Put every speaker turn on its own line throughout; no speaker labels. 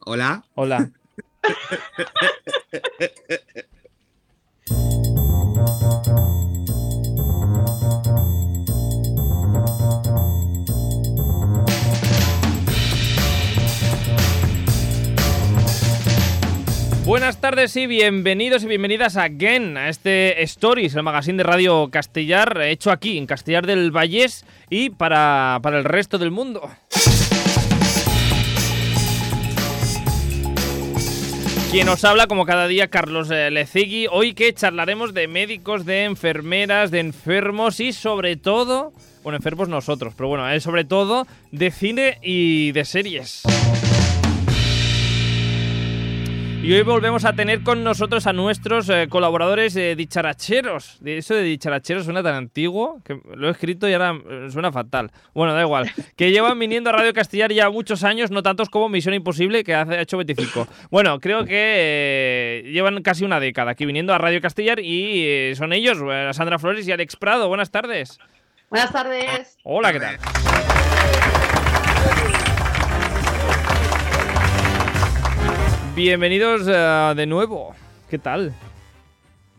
Hola.
Hola. Buenas tardes y bienvenidos y bienvenidas a Again, a este Stories, el magazine de Radio Castellar, hecho aquí, en Castellar del Vallés y para, para el resto del mundo. Quien nos habla, como cada día, Carlos eh, Lecegui. Hoy que charlaremos de médicos, de enfermeras, de enfermos y sobre todo, bueno, enfermos nosotros, pero bueno, eh, sobre todo de cine y de series. Y hoy volvemos a tener con nosotros a nuestros eh, colaboradores eh, dicharacheros. De eso de dicharacheros suena tan antiguo que lo he escrito y ahora eh, suena fatal. Bueno, da igual. Que llevan viniendo a Radio Castellar ya muchos años, no tantos como Misión Imposible, que hace, ha hecho 25. Bueno, creo que eh, llevan casi una década aquí viniendo a Radio Castellar y eh, son ellos, eh, Sandra Flores y Alex Prado. Buenas tardes.
Buenas tardes.
Hola, ¿qué tal? Bienvenidos eh, de nuevo. ¿Qué tal?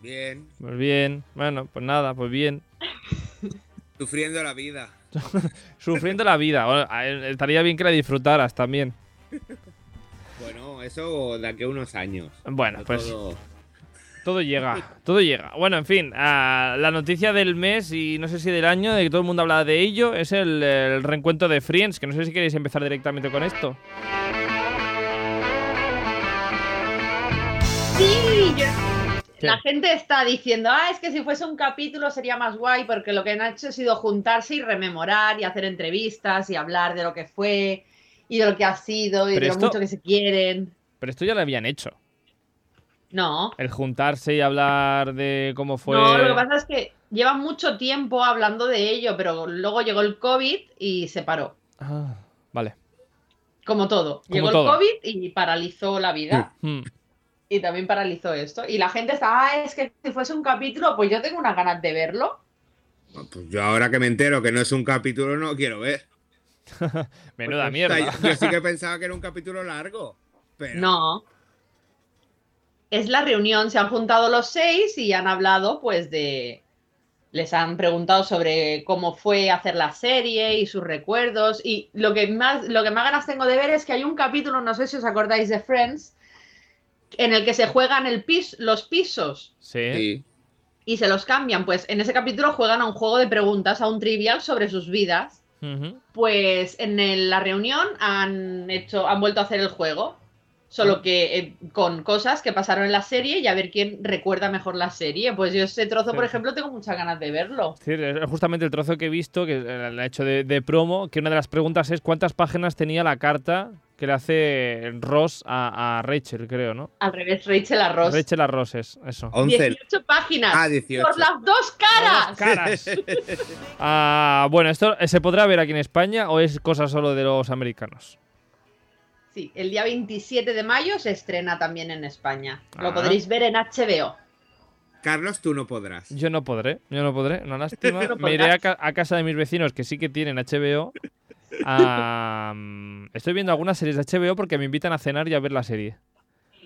Bien.
Pues bien. Bueno, pues nada, pues bien.
Sufriendo la vida.
Sufriendo la vida. Bueno, estaría bien que la disfrutaras también.
Bueno, eso de aquí a unos años.
Bueno,
No
pues
todo-
todo llega, todo llega. Bueno, en fin, ah, la noticia del mes y no sé si del año, de que todo el mundo habla de ello, es el, el reencuentro de Friends, que no sé si queréis empezar directamente con esto.
Sí, la gente está diciendo, ah, es que si fuese un capítulo sería más guay porque lo que han hecho ha sido juntarse y rememorar y hacer entrevistas y hablar de lo que fue y de lo que ha sido y
Pero
de
esto-
lo mucho que se quieren.
Pero esto ya lo habían hecho.
No.
El juntarse y hablar de cómo fue...
No, lo que pasa es que llevan mucho tiempo hablando de ello, pero luego llegó el COVID y se paró.
Ah, vale.
Como todo.
Como
llegó
todo.
el COVID y paralizó la vida.
Hmm.
Y también paralizó esto. Y la gente está, ah, es que si fuese un capítulo, pues yo tengo unas ganas de verlo.
Pues yo ahora que me entero que no es un capítulo, no quiero ver.
Menuda mierda.
yo, yo sí que pensaba que era un capítulo largo. Pero
No. Es la reunión, se han juntado los seis y han hablado, pues, de. Les han preguntado sobre cómo fue hacer la serie y sus recuerdos. Y lo que más, lo que más ganas tengo de ver es que hay un capítulo, no sé si os acordáis de Friends, en el que se juegan el pis, los pisos
Sí.
Sí.
y se los cambian. Pues en ese capítulo juegan a un juego de preguntas, a un trivial sobre sus vidas. Pues en el- la reunión han hecho, han vuelto a hacer el juego, solo que eh, con cosas que pasaron en la serie y a ver quién recuerda mejor la serie. Pues yo ese trozo, por ejemplo, tengo muchas ganas de verlo.
Sí, es justamente el trozo que he visto, que le ha hecho de, de promo, que una de las preguntas es cuántas páginas tenía la carta que le hace Ross a, a Rachel, creo, ¿no?
Al revés, Rachel Arroz.
Rachel a Ross es eso.
11.
18 páginas.
Ah, 18.
Por las dos caras.
Caras. Ah, bueno, ¿esto eh, se podrá ver aquí en España o es cosa solo de los americanos?
Sí, el día 27 de mayo se estrena también en España. Lo
Ah.
podréis ver en HBO.
Carlos, tú no podrás.
Yo no podré, yo no podré, una lástima.
No
Me iré a, ca- a casa de mis vecinos que sí que tienen HBO. Estoy viendo algunas series de HBO porque me invitan a cenar y a ver la serie.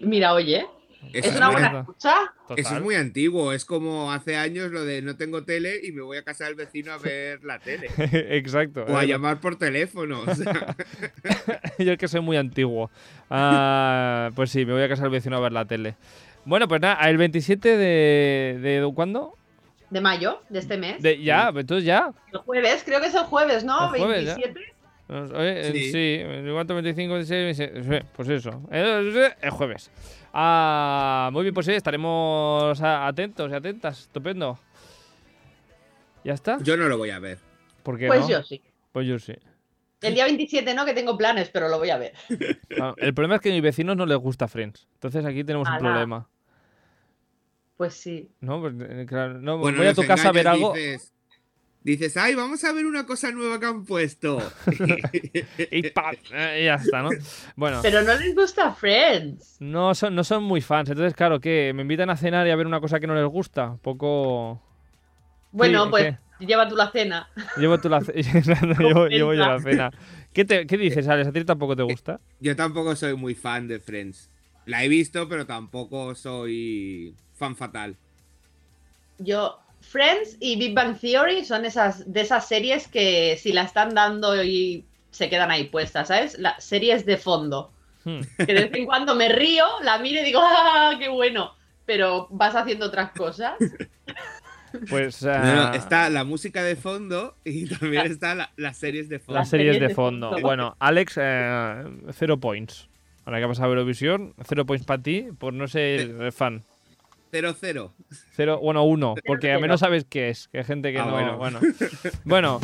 Mira, oye,
Eso
es una buena escucha.
Total.
Eso es muy antiguo. Es como hace años lo de no tengo tele y me voy a casa del vecino a ver la tele.
Exacto.
O a llamar por teléfono. o sea,
Yo es que soy muy antiguo. Ah, pues sí, me voy a casa del vecino a ver la tele. Bueno, pues nada, el 27 de... ¿De cuándo?
De mayo, de este mes.
De, ya, entonces ya.
El jueves, creo que es el jueves, ¿no?
El jueves, ya.
27.
Oye, eh,
Sí.
sí, ¿cuánto? 25, 26, 26, pues eso. Eh, El jueves. Ah, muy bien, pues sí, estaremos atentos y atentas. Estupendo. ¿Ya está?
yo no lo voy a ver.
¿Por qué
Pues
no?
yo sí.
Pues yo sí.
El día 27 no, que tengo planes, pero lo voy a ver.
Ah, el problema es que a mis vecinos no les gusta Friends. Entonces aquí tenemos un problema.
Pues sí.
No, Pues, eh, claro, no
Bueno,
voy a tu casa a ver algo.
Dices, dices, ay, vamos a ver una cosa nueva que han puesto.
Y ¡pam! Eh, ya está, ¿no? Bueno,
Pero no les gusta Friends.
no son, no son muy fans. Entonces, claro, que me invitan a cenar y a ver una cosa que no les gusta. Poco.
Bueno,
Sí,
pues lleva tú la cena.
Llevo tú la ce- llevo, llevo yo la cena. ¿Qué, te- qué dices, Alex? ¿A ti tampoco te gusta?
Yo tampoco soy muy fan de Friends. La he visto, pero tampoco soy fan fatal.
Yo, Friends y Big Bang Theory son esas de esas series que si la están dando y se quedan ahí puestas, ¿sabes? Las series de fondo.
Hmm.
Que de vez en cuando me río, la miro y digo, ¡ah, qué bueno! Pero vas haciendo otras cosas.
Pues
No, no, está la música de fondo y también está la- las series de fondo.
las series de fondo.
fondo.
Bueno, Alex, eh, cero points. Ahora que ha pasado Eurovisión, cero points para ti por no ser fan.
0-0.
Cero, bueno, uno, porque a
cero.
menos sabes qué es, que hay gente que
Ah,
no.
bueno.
Bueno. bueno,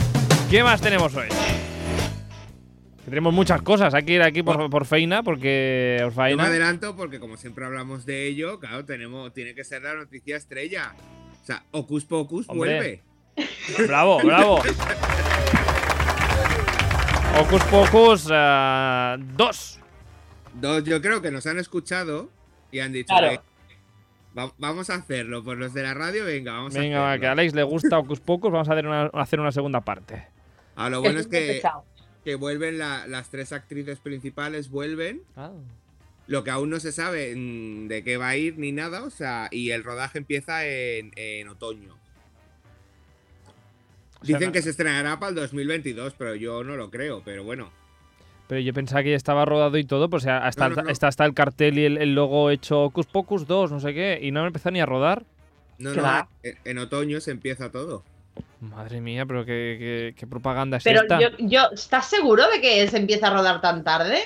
¿qué más tenemos hoy? Que tenemos muchas cosas. Hay que ir aquí por, por feina, porque os
Yo me adelanto porque como siempre hablamos de ello, claro, tenemos, tiene que ser la noticia estrella. O sea, Ocus Pocus
Hombre.
vuelve.
Bravo, bravo. Hocus Pocus 2.
Dos, yo creo que nos han escuchado y han dicho,
Claro.
"Eh, va- vamos a hacerlo. Por los de la radio, venga, vamos a
Venga, va,
hacerlo.
que a Alex le gusta Hocus Pocus. Vamos a hacer una, a hacer una segunda parte.
Ah, lo bueno es que, que vuelven la- las tres actrices principales, vuelven. Lo que aún no se sabe mm, de qué va a ir ni nada, o sea, y el rodaje empieza en, en otoño.
O sea,
Dicen
no-
que se estrenará para el 2022, pero yo no lo creo, pero bueno.
Pero yo pensaba que ya estaba rodado y todo, pues ya hasta,
No, no, no.
Está, hasta el cartel y el, el logo hecho Hocus Pocus 2, no sé qué, y no han empezado ni a rodar.
No,
¿Qué
no, en, en otoño se empieza todo.
Madre mía, pero qué, qué- qué propaganda es
Pero
esta.
yo, yo, ¿estás seguro de que se empieza a rodar tan tarde?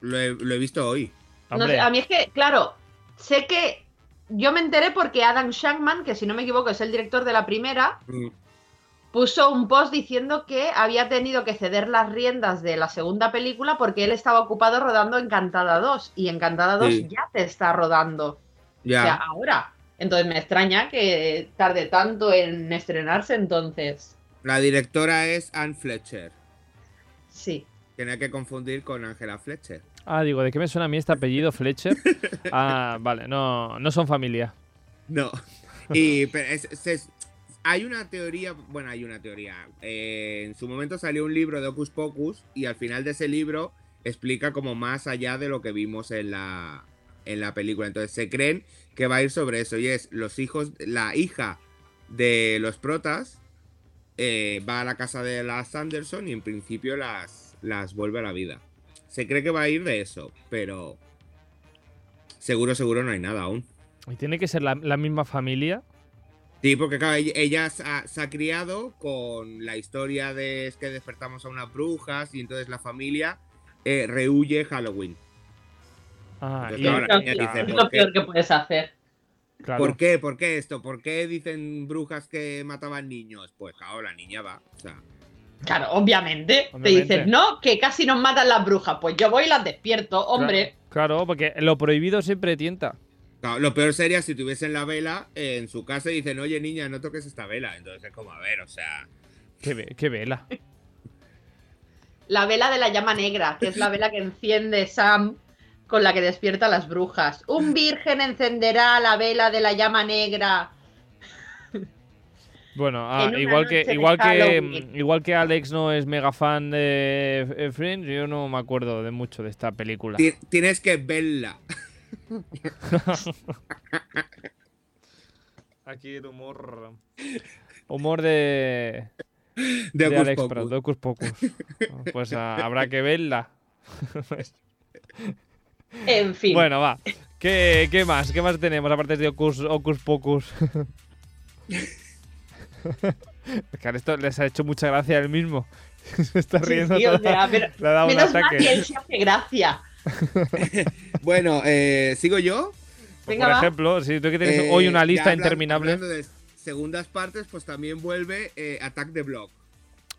Lo he, lo he visto hoy.
No
Hombre,
sé, a mí es que, claro, sé que yo me enteré porque Adam Shankman, que si no me equivoco es el director de la primera,
Mm,
puso un post diciendo que había tenido que ceder las riendas de la segunda película porque él estaba ocupado rodando Encantada 2 y Encantada 2
Sí.
ya te está rodando.
Ya.
O sea, ahora. Entonces me extraña que tarde tanto en estrenarse entonces.
La directora es Anne Fletcher.
Sí.
Hay que confundir con Angela Fletcher.
Ah, digo, ¿de qué me suena a mí este apellido Fletcher? Ah, vale, no, no son familia.
No. Y pero es- es- hay una teoría, bueno, hay una teoría. Eh, en su momento salió un libro de Ocus Pocus y al final de ese libro explica como más allá de lo que vimos en la, en la película. Entonces se creen que va a ir sobre eso y es los hijos, la hija de los protas eh, va a la casa de las Sanderson y en principio las, las vuelve a la vida. Se cree que va a ir de eso, pero seguro, seguro no hay nada aún.
¿Y tiene que ser la misma familia?
Sí, porque claro, ella, ella se, ha, se ha criado con la historia de es que despertamos a unas brujas y entonces la familia eh, rehuye Halloween.
Ah,
Entonces,
y-
ahora dice,
es
¿por
lo
qué?
peor que puedes hacer.
claro.
¿Por qué? ¿Por qué esto? ¿Por qué dicen brujas que mataban niños? Pues claro, la niña va. O sea,
Claro, obviamente.
Obviamente.
Te dicen, no, que casi nos matan las brujas. Pues yo voy y las despierto, hombre.
Claro, porque lo prohibido siempre tienta.
Claro, lo peor sería si tuviesen la vela en su casa y dicen, oye niña, no toques esta vela. Entonces es como, a ver, o sea,
Qué, ve- qué vela.
La vela de la llama negra, que es la vela que enciende Sam con la que despierta a las brujas. Un virgen encenderá la vela de la llama negra.
Bueno, ah, igual que igual que
Halloween.
igual que Alex no es mega fan de Friends, yo no me acuerdo de mucho de esta película.
ti- tienes que verla.
Aquí el humor humor de
De
Alex
Pocus.
De Hocus Pocus. Pues ah, habrá que verla.
En fin.
Bueno, va. ¿Qué, qué más? ¿Qué más tenemos aparte de Ocus, Ocus Pocus? Es que a esto les ha hecho mucha gracia él mismo. Se está riendo
sí, pero
Le ha dado un
menos mal
ataque.
que él se hace gracia.
Bueno, eh, ¿sigo yo?
Venga,
Por
va.
ejemplo, si tú que tienes
Eh,
hoy una lista interminable.
hablando de segundas partes, pues también vuelve eh, Attack the Block.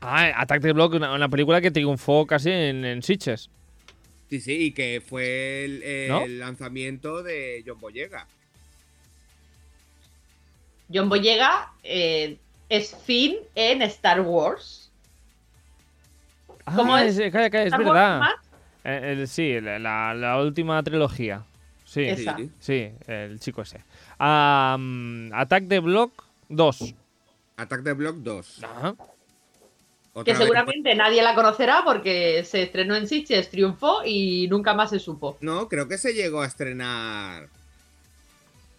Ah, Attack the Block, una, una película que triunfó casi en, en Sitges.
Sí, sí, y que fue el, lanzamiento de John Boyega.
John Boyega eh, es Finn en Star Wars. ¿Cómo
Ah,
es?
es, calla, calla, es
Wars
verdad.
más,
Eh, el- sí, la, última trilogía. Sí,
Esa.
Sí.
sí, el chico ese. Mm, Attack the Block 2.
Attack the Block 2.
Ajá.
Otra
Que
vez-
seguramente nadie la conocerá porque se estrenó en Sitges, triunfó y nunca más se supo.
No, creo que se llegó a estrenar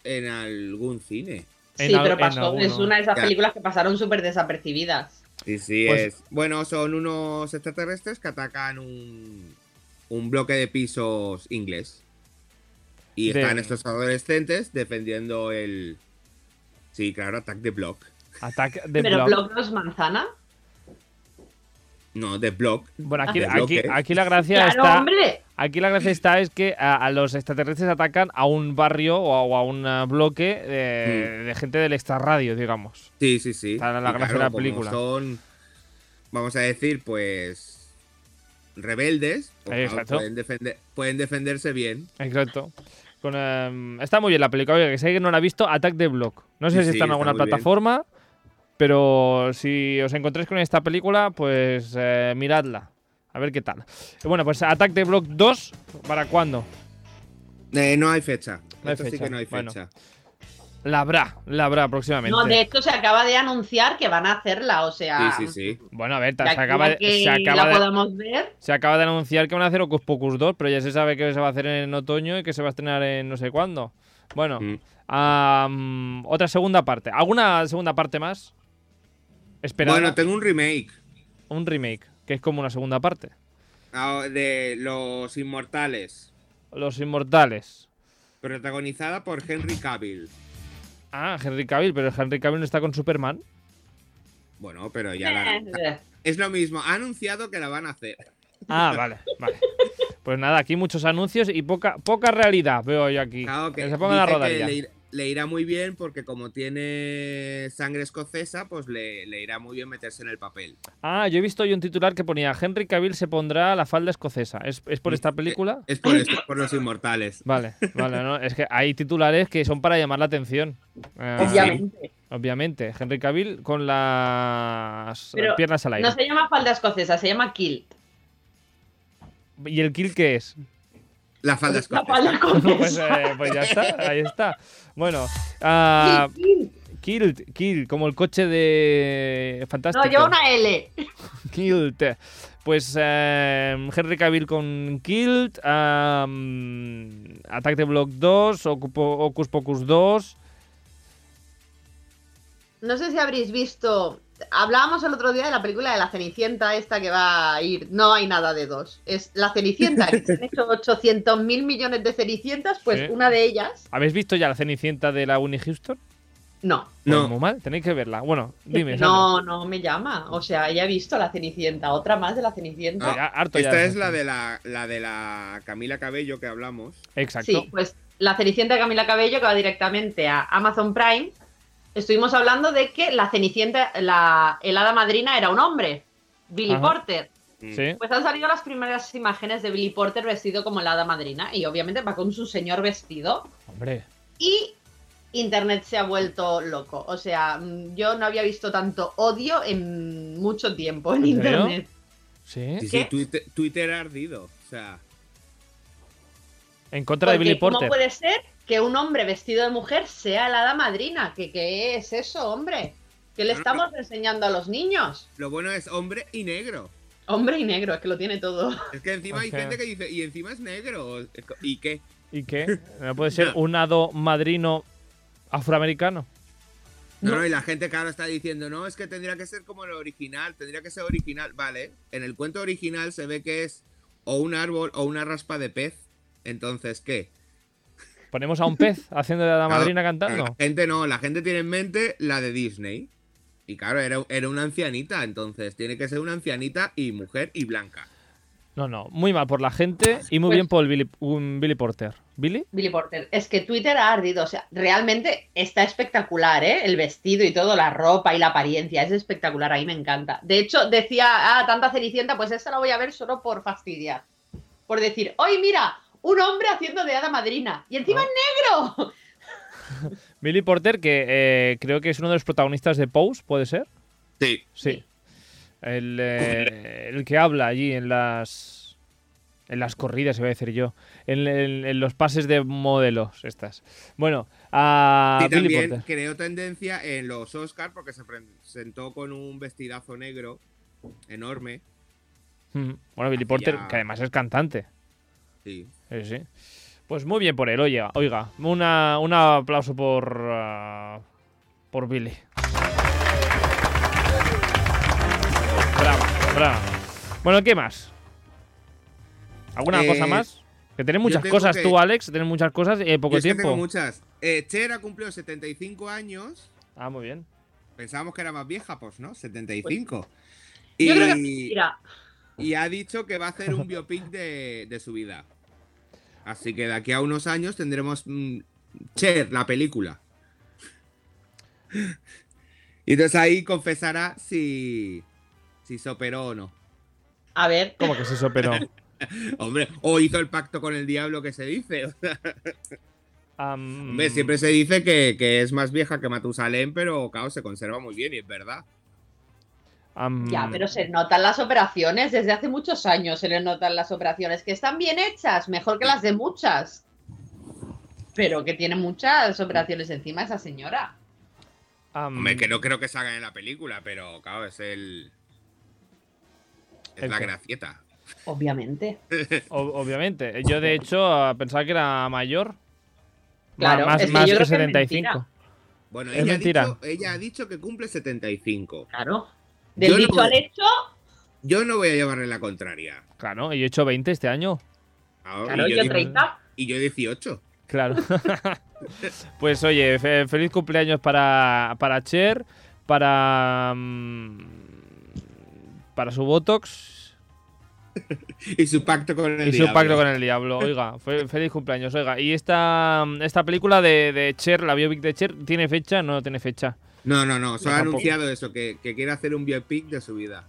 en algún cine.
En
sí,
al-
pero pasó. Es una de esas
Ya.
películas que pasaron súper desapercibidas.
Sí, sí,
Pues-
es. Bueno, son unos extraterrestres que atacan un, un bloque de pisos inglés. Y
De-
están estos adolescentes defendiendo el. Sí, claro, Attack the Block.
De
pero
block.
Block no es manzana.
No, The Block.
Bueno, aquí,
de
aquí, aquí la gracia
Claro,
está.
hombre.
Aquí la gracia está es que a, a los extraterrestres atacan a un barrio o a, o a un bloque de,
Mm.
de gente del extrarradio, digamos.
Sí, sí, sí.
Está la
Y
gracia de la película.
Son, vamos a decir, pues. Rebeldes. pues, pueden, defender, pueden defenderse bien.
Exacto. Con, em, está muy bien la película. Oye, que sé que no la ha visto, Attack the Block. No sé
Sí,
si
sí,
está en
está
alguna
bien.
plataforma, pero si os encontréis con esta película, pues eh, miradla. A ver qué tal. Bueno, pues Attack the Block 2, ¿para cuándo?
Eh, no hay fecha.
No hay
Esto sí
fecha,
que no hay
bueno. La habrá, la habrá próximamente.
No, de hecho se acaba de anunciar que van a hacerla, o sea,
Sí, sí, sí.
Bueno, a ver, se acaba, de,
que
se, acaba
la
de,
podamos ver.
se acaba de anunciar que van a hacer Ocus Pocus 2, pero ya se sabe que se va a hacer en otoño y que se va a estrenar en no sé cuándo. Bueno,
Mm.
otra segunda parte. ¿Alguna segunda parte más? Esperada.
Bueno, tengo un remake
Un remake, que es como una segunda parte.
ah, de Los Inmortales,
Los Inmortales.
protagonizada por Henry Cavill.
Ah, Henry Cavill, pero Henry Cavill no está con Superman.
Bueno, pero ya la...
Eh,
Es lo mismo, ha anunciado que la van a hacer.
Ah, vale, vale. Pues nada, aquí muchos anuncios y poca, poca realidad veo yo aquí.
Claro que
que se pongan a rodar
que
ya.
le, ir- le irá muy bien porque como tiene sangre escocesa, pues le, le irá muy bien meterse en el papel.
Ah, yo he visto hoy un titular que ponía Henry Cavill se pondrá la falda escocesa. ¿Es, es por esta película?
Es por esto, por los inmortales.
Vale, vale, no, es que hay titulares que son para llamar la atención. Eh,
Obviamente.
Obviamente. Henry Cavill con las
Pero
piernas al aire.
No se llama falda escocesa, se llama kilt.
¿Y el kill qué es?
La falda
La
escocesa.
falda
pues,
escocesa.
eh, pues ya está, ahí está. Bueno, ah,
Kilt, kilt.
Kilt, Kilt, como el coche de Fantástico.
No, lleva una L.
Kilt. Pues eh, Henry Cavill con Kilt, um, Attack the Block 2, Ocupo- Ocus Pocus 2.
No sé si habréis visto. Hablábamos el otro día de la película de la Cenicienta, esta que va a ir. No hay nada de dos. Es la Cenicienta, que se han hecho 800 mil millones de Cenicientas, pues
Sí.
una de ellas.
¿Habéis visto ya la Cenicienta de la Winnie Houston?
No.
Pues
No.
muy mal, tenéis que verla. Bueno, dime. Sandra.
No, no me llama. O sea, ya he visto la Cenicienta, otra más de la Cenicienta.
Ah, ya, harto ya
Esta es la de la, la de la Camila Cabello que hablamos.
Exacto.
Sí, pues la Cenicienta de Camila Cabello que va directamente a Amazon Prime. Estuvimos hablando de que la Cenicienta, la el hada madrina era un hombre, Billy
Ajá.
Porter.
Sí.
Pues han salido las primeras imágenes de Billy Porter vestido como la hada madrina y obviamente va con su señor vestido
Hombre.
y internet se ha vuelto loco. O sea, mm, yo no había visto tanto odio en mucho tiempo en internet.
Sí.
Sí, Twitter, Twitter ha ardido. O sea,
En contra de Billy
¿cómo
Porter.
puede ser que un hombre vestido de mujer sea la hada madrina? ¿Qué, qué es eso, hombre? ¿Qué le
No, no,
estamos enseñando a los niños?
lo bueno es hombre y negro.
Hombre y negro, es que lo tiene todo.
Es que encima hay gente que dice, y encima es negro. ¿Y qué?
¿Y qué? ¿No puede ser
No.
un hado madrino afroamericano?
No,
No.
no, y la gente que ahora está diciendo, no, es que tendría que ser como el original, tendría que ser original. Vale, en el cuento original se ve que es o un árbol o una raspa de pez. Entonces, ¿qué?
¿Ponemos a un pez haciendo de la
Claro,
madrina
La
cantando?
gente no, la gente tiene en mente la de Disney. Y claro, era, era una ancianita, entonces tiene que ser una ancianita y mujer y blanca.
No, no. Muy mal por la gente y muy
Pues-
bien por el Billy, un Billy Porter. ¿Billy?
Billy Porter. Es que Twitter ha ardido. O sea, realmente está espectacular, ¿eh? El vestido y todo, la ropa y la apariencia. Es espectacular. A mí me encanta. De hecho, decía, ah, tanta cenicienta, pues esta la voy a ver solo por fastidiar. Por decir, ¡hoy mira! Un hombre haciendo de hada madrina. Y encima
Ah.
es negro.
Billy Porter, que eh, creo que es uno de los protagonistas de Pose, ¿puede ser?
Sí.
Sí. El, eh, el que habla allí en las. En las corridas, iba a decir yo. En, en- en los pases de modelos, estas. Bueno, a
y
Billy
también
Porter.
creó tendencia en los Oscars porque se presentó con un vestidazo negro enorme.
Mm. Bueno, Billy Porter, que además es cantante.
Sí.
Sí, sí. Pues muy bien por él, oiga, oiga. Una, un aplauso por. ah, por Billy. Brava, brava. Bueno, ¿qué más? ¿Alguna
Eh,
cosa más? Que tienes muchas cosas
que-
tú, Alex. Tienes muchas cosas y hay poco
Yo es que
tiempo.
tengo muchas. Eh, Cher ha cumplido 75 años.
Ah, muy bien.
Pensábamos que era más vieja, pues no, 75.
Yo creo que
Y,
mira,
y ha dicho que va a hacer un biopic de, de su vida. Así que de aquí a unos años tendremos mm, Cher, la película. Y entonces ahí confesará si, si se operó o no.
a ver,
¿Cómo que se superó?
Hombre, o hizo el pacto con el diablo que se dice.
Am,
Hombre, siempre se dice que, que es más vieja que Matusalén, pero claro, se conserva muy bien y es verdad.
Ya, pero se notan las operaciones, desde hace muchos años se le notan las operaciones, que están bien hechas, mejor que las de muchas. Pero que tiene muchas operaciones encima esa señora.
Hombre, que no creo que salga en la película, pero claro, es el. Es
¿El
la
qué?
gracieta.
Obviamente.
o- obviamente. Yo, de hecho, pensaba que era mayor.
Claro,
más,
es que
más
yo
que
creo que es
75.
mentira.
Bueno,
Es
ella ha,
mentira.
dicho, ella ha dicho que cumple 75.
Claro. Del
Yo no
dicho
voy-
al hecho,
Yo no voy a llevarle la contraria.
Claro, y yo he hecho 20 este año.
Ahora,
claro,
y, yo
yo
di-
30.
y yo 18.
Claro. pues oye, fe- feliz cumpleaños para, para Cher, para. mm, para su Botox
Y su pacto con el
y su pacto con el diablo. Oiga, fe- feliz cumpleaños, oiga. ¿Y esta, esta película de, de Cher, la biopic de Cher, tiene fecha? No tiene fecha.
No, no, no. Solo ha anunciado eso, que, que quiere hacer un biopic de su vida.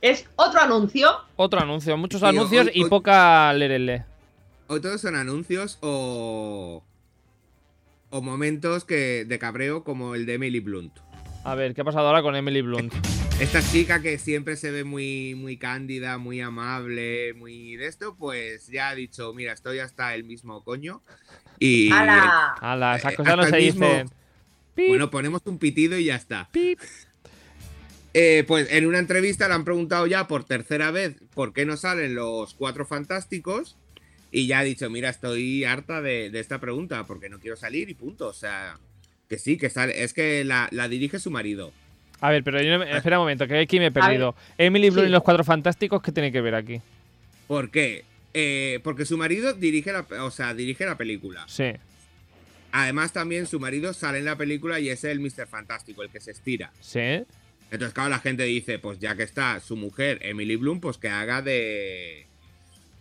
Es otro anuncio.
Otro anuncio, muchos
Tío,
anuncios
hoy-
y
hoy-
poca lerele.
O todos son anuncios o. O momentos que, de cabreo como el de Emily Blunt.
A ver, ¿qué ha pasado ahora con Emily Blunt?
Esta chica que siempre se ve muy, muy cándida, muy amable, muy de esto, pues ya ha dicho, mira, estoy hasta el mismo coño. Y
¡Hala!
Ala, esas
Eh,
cosas no se dicen. Pip,
bueno, ponemos un pitido y ya está.
pip.
Eh, pues en una entrevista le han preguntado ya por tercera vez por qué no salen los cuatro fantásticos. Y ya ha dicho, mira, estoy harta de, de esta pregunta porque no quiero salir y punto. O sea, que sí, que sale. Es que la, la dirige su marido.
A ver, pero yo no me- espera un momento, que aquí me he perdido. Emily Blunt
sí.
y los cuatro fantásticos, ¿qué tiene que ver aquí?
¿Por qué? Eh, porque su marido dirige la, o sea, dirige la película.
Sí.
Además, también su marido sale en la película y es el Mr. Fantástico, el que se estira.
Sí.
Entonces, claro, la gente dice, pues ya que está su mujer, Emily Bloom, pues que haga de,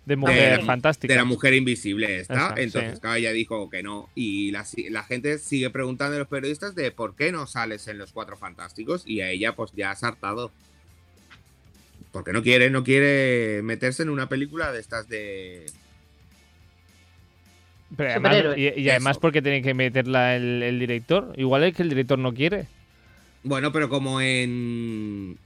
De mujer
de-
fantástica.
de la mujer invisible esta.
Esa,
Entonces,
sí.
claro, ella dijo que no. Y la, la gente sigue preguntando a los periodistas de por qué no sales en los cuatro fantásticos. Y a ella, pues ya ha sartado. Porque no quiere, no quiere meterse en una película de estas de.
Pero además- y, y además
Eso.
porque tiene que meterla el, el director. Igual es que el director no quiere.
Bueno, pero como en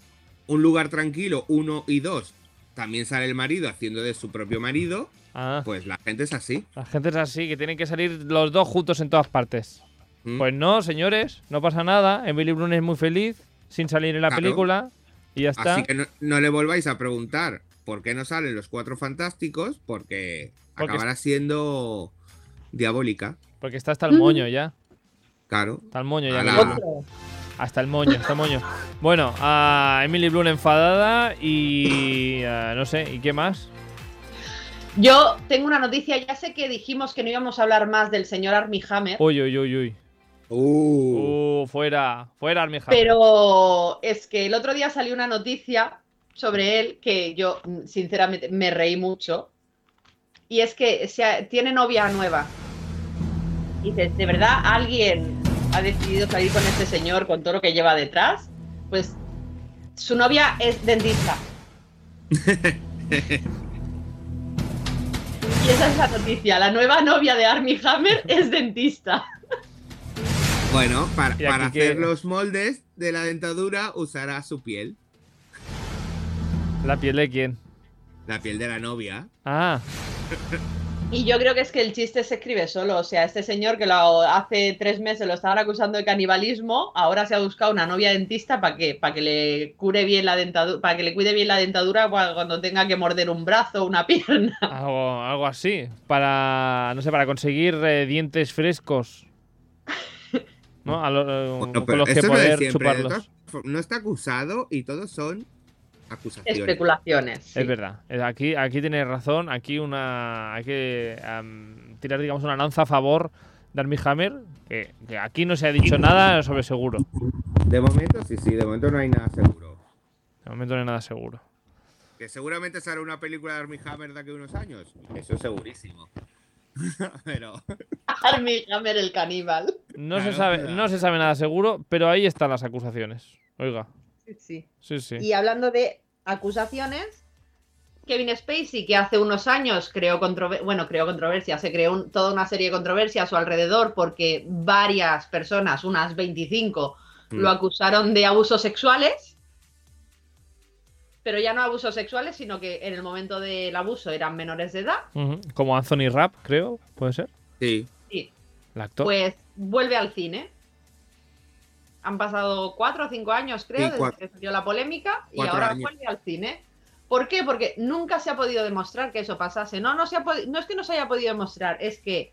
un lugar tranquilo, uno y dos, también sale el marido haciendo de su propio marido,
Ah,
pues la gente es así.
la gente es así, que tienen que salir los dos juntos en todas partes.
¿Mm?
Pues no, señores, no pasa nada. Emily Blunt es muy feliz sin salir en la
Claro.
película. Y ya está.
Así que no, no le volváis a preguntar por qué no salen los cuatro fantásticos, porque,
Porque
acabará siendo diabólica.
Porque está hasta el moño ya.
Claro.
Está el moño ya. Hasta el moño, hasta el moño. Bueno, a Emily Blunt enfadada y. no sé, ¿y qué más?
Yo tengo una noticia, ya sé que dijimos que no íbamos a hablar más del señor Armie Hammer,
Uy, uy, uy, uy.
Uh,
Uh, fuera, fuera, Armie Hammer.
pero es que el otro día salió una noticia sobre él que yo, sinceramente, me reí mucho. Y es que se ha- tiene novia nueva. Y dices, ¿de verdad alguien ha decidido salir con este señor con todo lo que lleva detrás? Pues su novia es dentista. Y esa es la noticia. La nueva novia de Armie Hammer es dentista.
bueno, para,
que-
hacer los moldes de la dentadura usará su piel,
¿La piel de quién?
la piel de la novia.
Ah.
Y yo creo que es que el chiste se escribe solo. O sea, este señor que lo, hace tres meses lo estaban acusando de canibalismo, ahora se ha buscado una novia dentista para que, para que le cure bien la dentadura, para que le cuide bien la dentadura cuando tenga que morder un brazo o una pierna.
Algo, algo así. Para, no sé, para conseguir eh, dientes frescos. ¿No? A lo- eh,
Bueno,
con los que poder
de
chuparlos.
No está acusado y todos son acusaciones.
Especulaciones. sí.
Es verdad. Aquí, aquí tienes razón. Aquí una hay que tirar, digamos, una lanza a favor de Armie Hammer. Que, que aquí no se ha dicho nada sobre seguro.
De momento, sí, sí, de momento no hay nada seguro.
De momento no hay nada seguro.
Que seguramente sale una película de Armie Hammer de aquí a unos años. Eso es segurísimo. Pero.
Armie Hammer el caníbal.
No, se sabe,
claro.
no se sabe nada seguro, pero ahí están las acusaciones. Oiga,
Sí, sí.
sí, sí.
Y hablando de acusaciones, Kevin Spacey, que hace unos años creó controversia, bueno, creó controversia, se creó un- toda una serie de controversias a su alrededor porque varias personas, unas 25, lo
Mm.
acusaron de abusos sexuales. Pero ya no abusos sexuales, sino que en el momento del abuso eran menores de edad.
Como Anthony Rapp, creo, puede ser.
Sí.
Y
El actor.
pues vuelve al cine. Han pasado cuatro o cinco años, creo,
Sí,
desde que salió la polémica y ahora
años.
vuelve al cine. ¿Por qué? Porque nunca se ha podido demostrar que eso pasase. No, no, se ha no es que no se haya podido demostrar, es que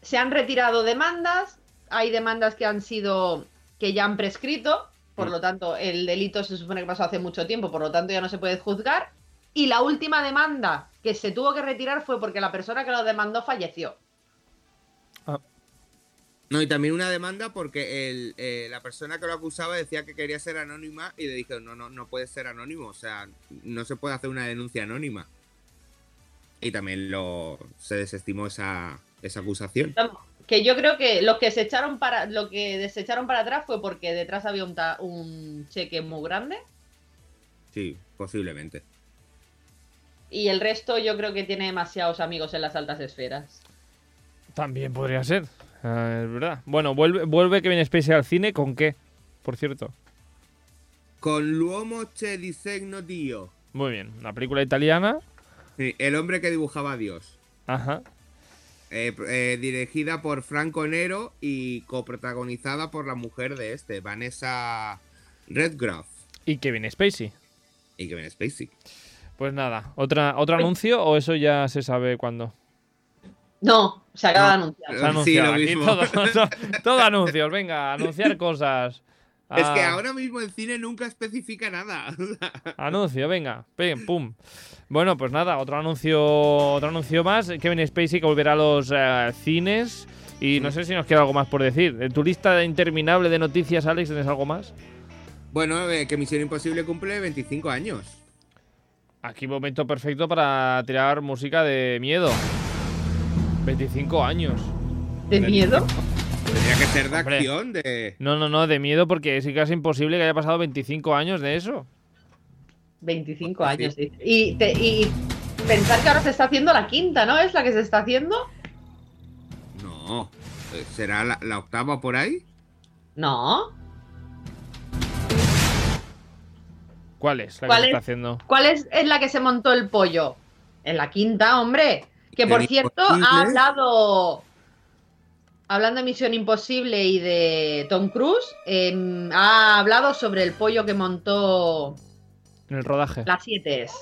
se han retirado demandas, hay demandas que han sido, que ya han prescrito, por lo tanto el delito se supone que pasó hace mucho tiempo, por lo tanto ya no se puede juzgar. Y la última demanda que se tuvo que retirar fue porque la persona que lo demandó falleció.
No, y también una demanda porque el, eh, la persona que lo acusaba decía que quería ser anónima y le dijeron, no, no, no puedes ser anónimo, o sea, no se puede hacer una denuncia anónima. Y también lo se desestimó esa, esa acusación.
Que yo creo que los que se echaron para lo que desecharon para atrás fue porque detrás había un, ta- un cheque muy grande
Sí, posiblemente.
y el resto yo creo que tiene demasiados amigos en las altas esferas.
También podría ser. Ah, es verdad. Bueno, vuelve, vuelve Kevin Spacey al cine, ¿con qué? Por cierto.
Con l'uomo che disegno Dio.
Muy bien. Una película italiana.
Sí, el hombre que dibujaba a Dios.
Ajá.
Eh, eh, dirigida por Franco Nero y coprotagonizada por la mujer de este, Vanessa Redgrave
Y Kevin Spacey.
y Kevin Spacey.
Pues nada. ¿Otra, ¿Otro anuncio o eso ya se sabe cuándo?
No, se acaba de anunciar.
Se ha
Sí, lo
aquí
mismo.
todo, todo- todo anuncios. Venga, anunciar cosas.
Es que
Ah,
ahora mismo el cine nunca especifica nada.
Anuncio, venga, pim, pum. Bueno, pues nada, otro anuncio, otro anuncio más. Kevin Spacey que volverá a los eh, cines. Y no sé si nos queda algo más por decir. En tu lista interminable de noticias, Alex, ¿tienes algo más?
bueno, eh, que Misión Imposible cumple 25 años.
Aquí momento perfecto para tirar música de miedo. 25 años.
¿De miedo?
Tendría que ser de
Hombre.
acción, de...
No, no, no, de miedo porque es casi imposible que haya pasado 25 años de eso.
25
Sí.
años. dice. Y, te- y pensar que ahora se está haciendo la quinta, ¿no? ¿Es la que se está haciendo?
No. eh, ¿Será la, la octava por ahí?
No.
¿Cuál es la que
¿Cuál
se
es?
está haciendo?
¿Cuál es, es la que se montó el pollo? En la quinta, hombre. Que por cierto,
Imposible.
ha hablado. Hablando de Misión Imposible y de Tom Cruise, em, ha hablado sobre el pollo que montó.
En el rodaje.
La 7 es.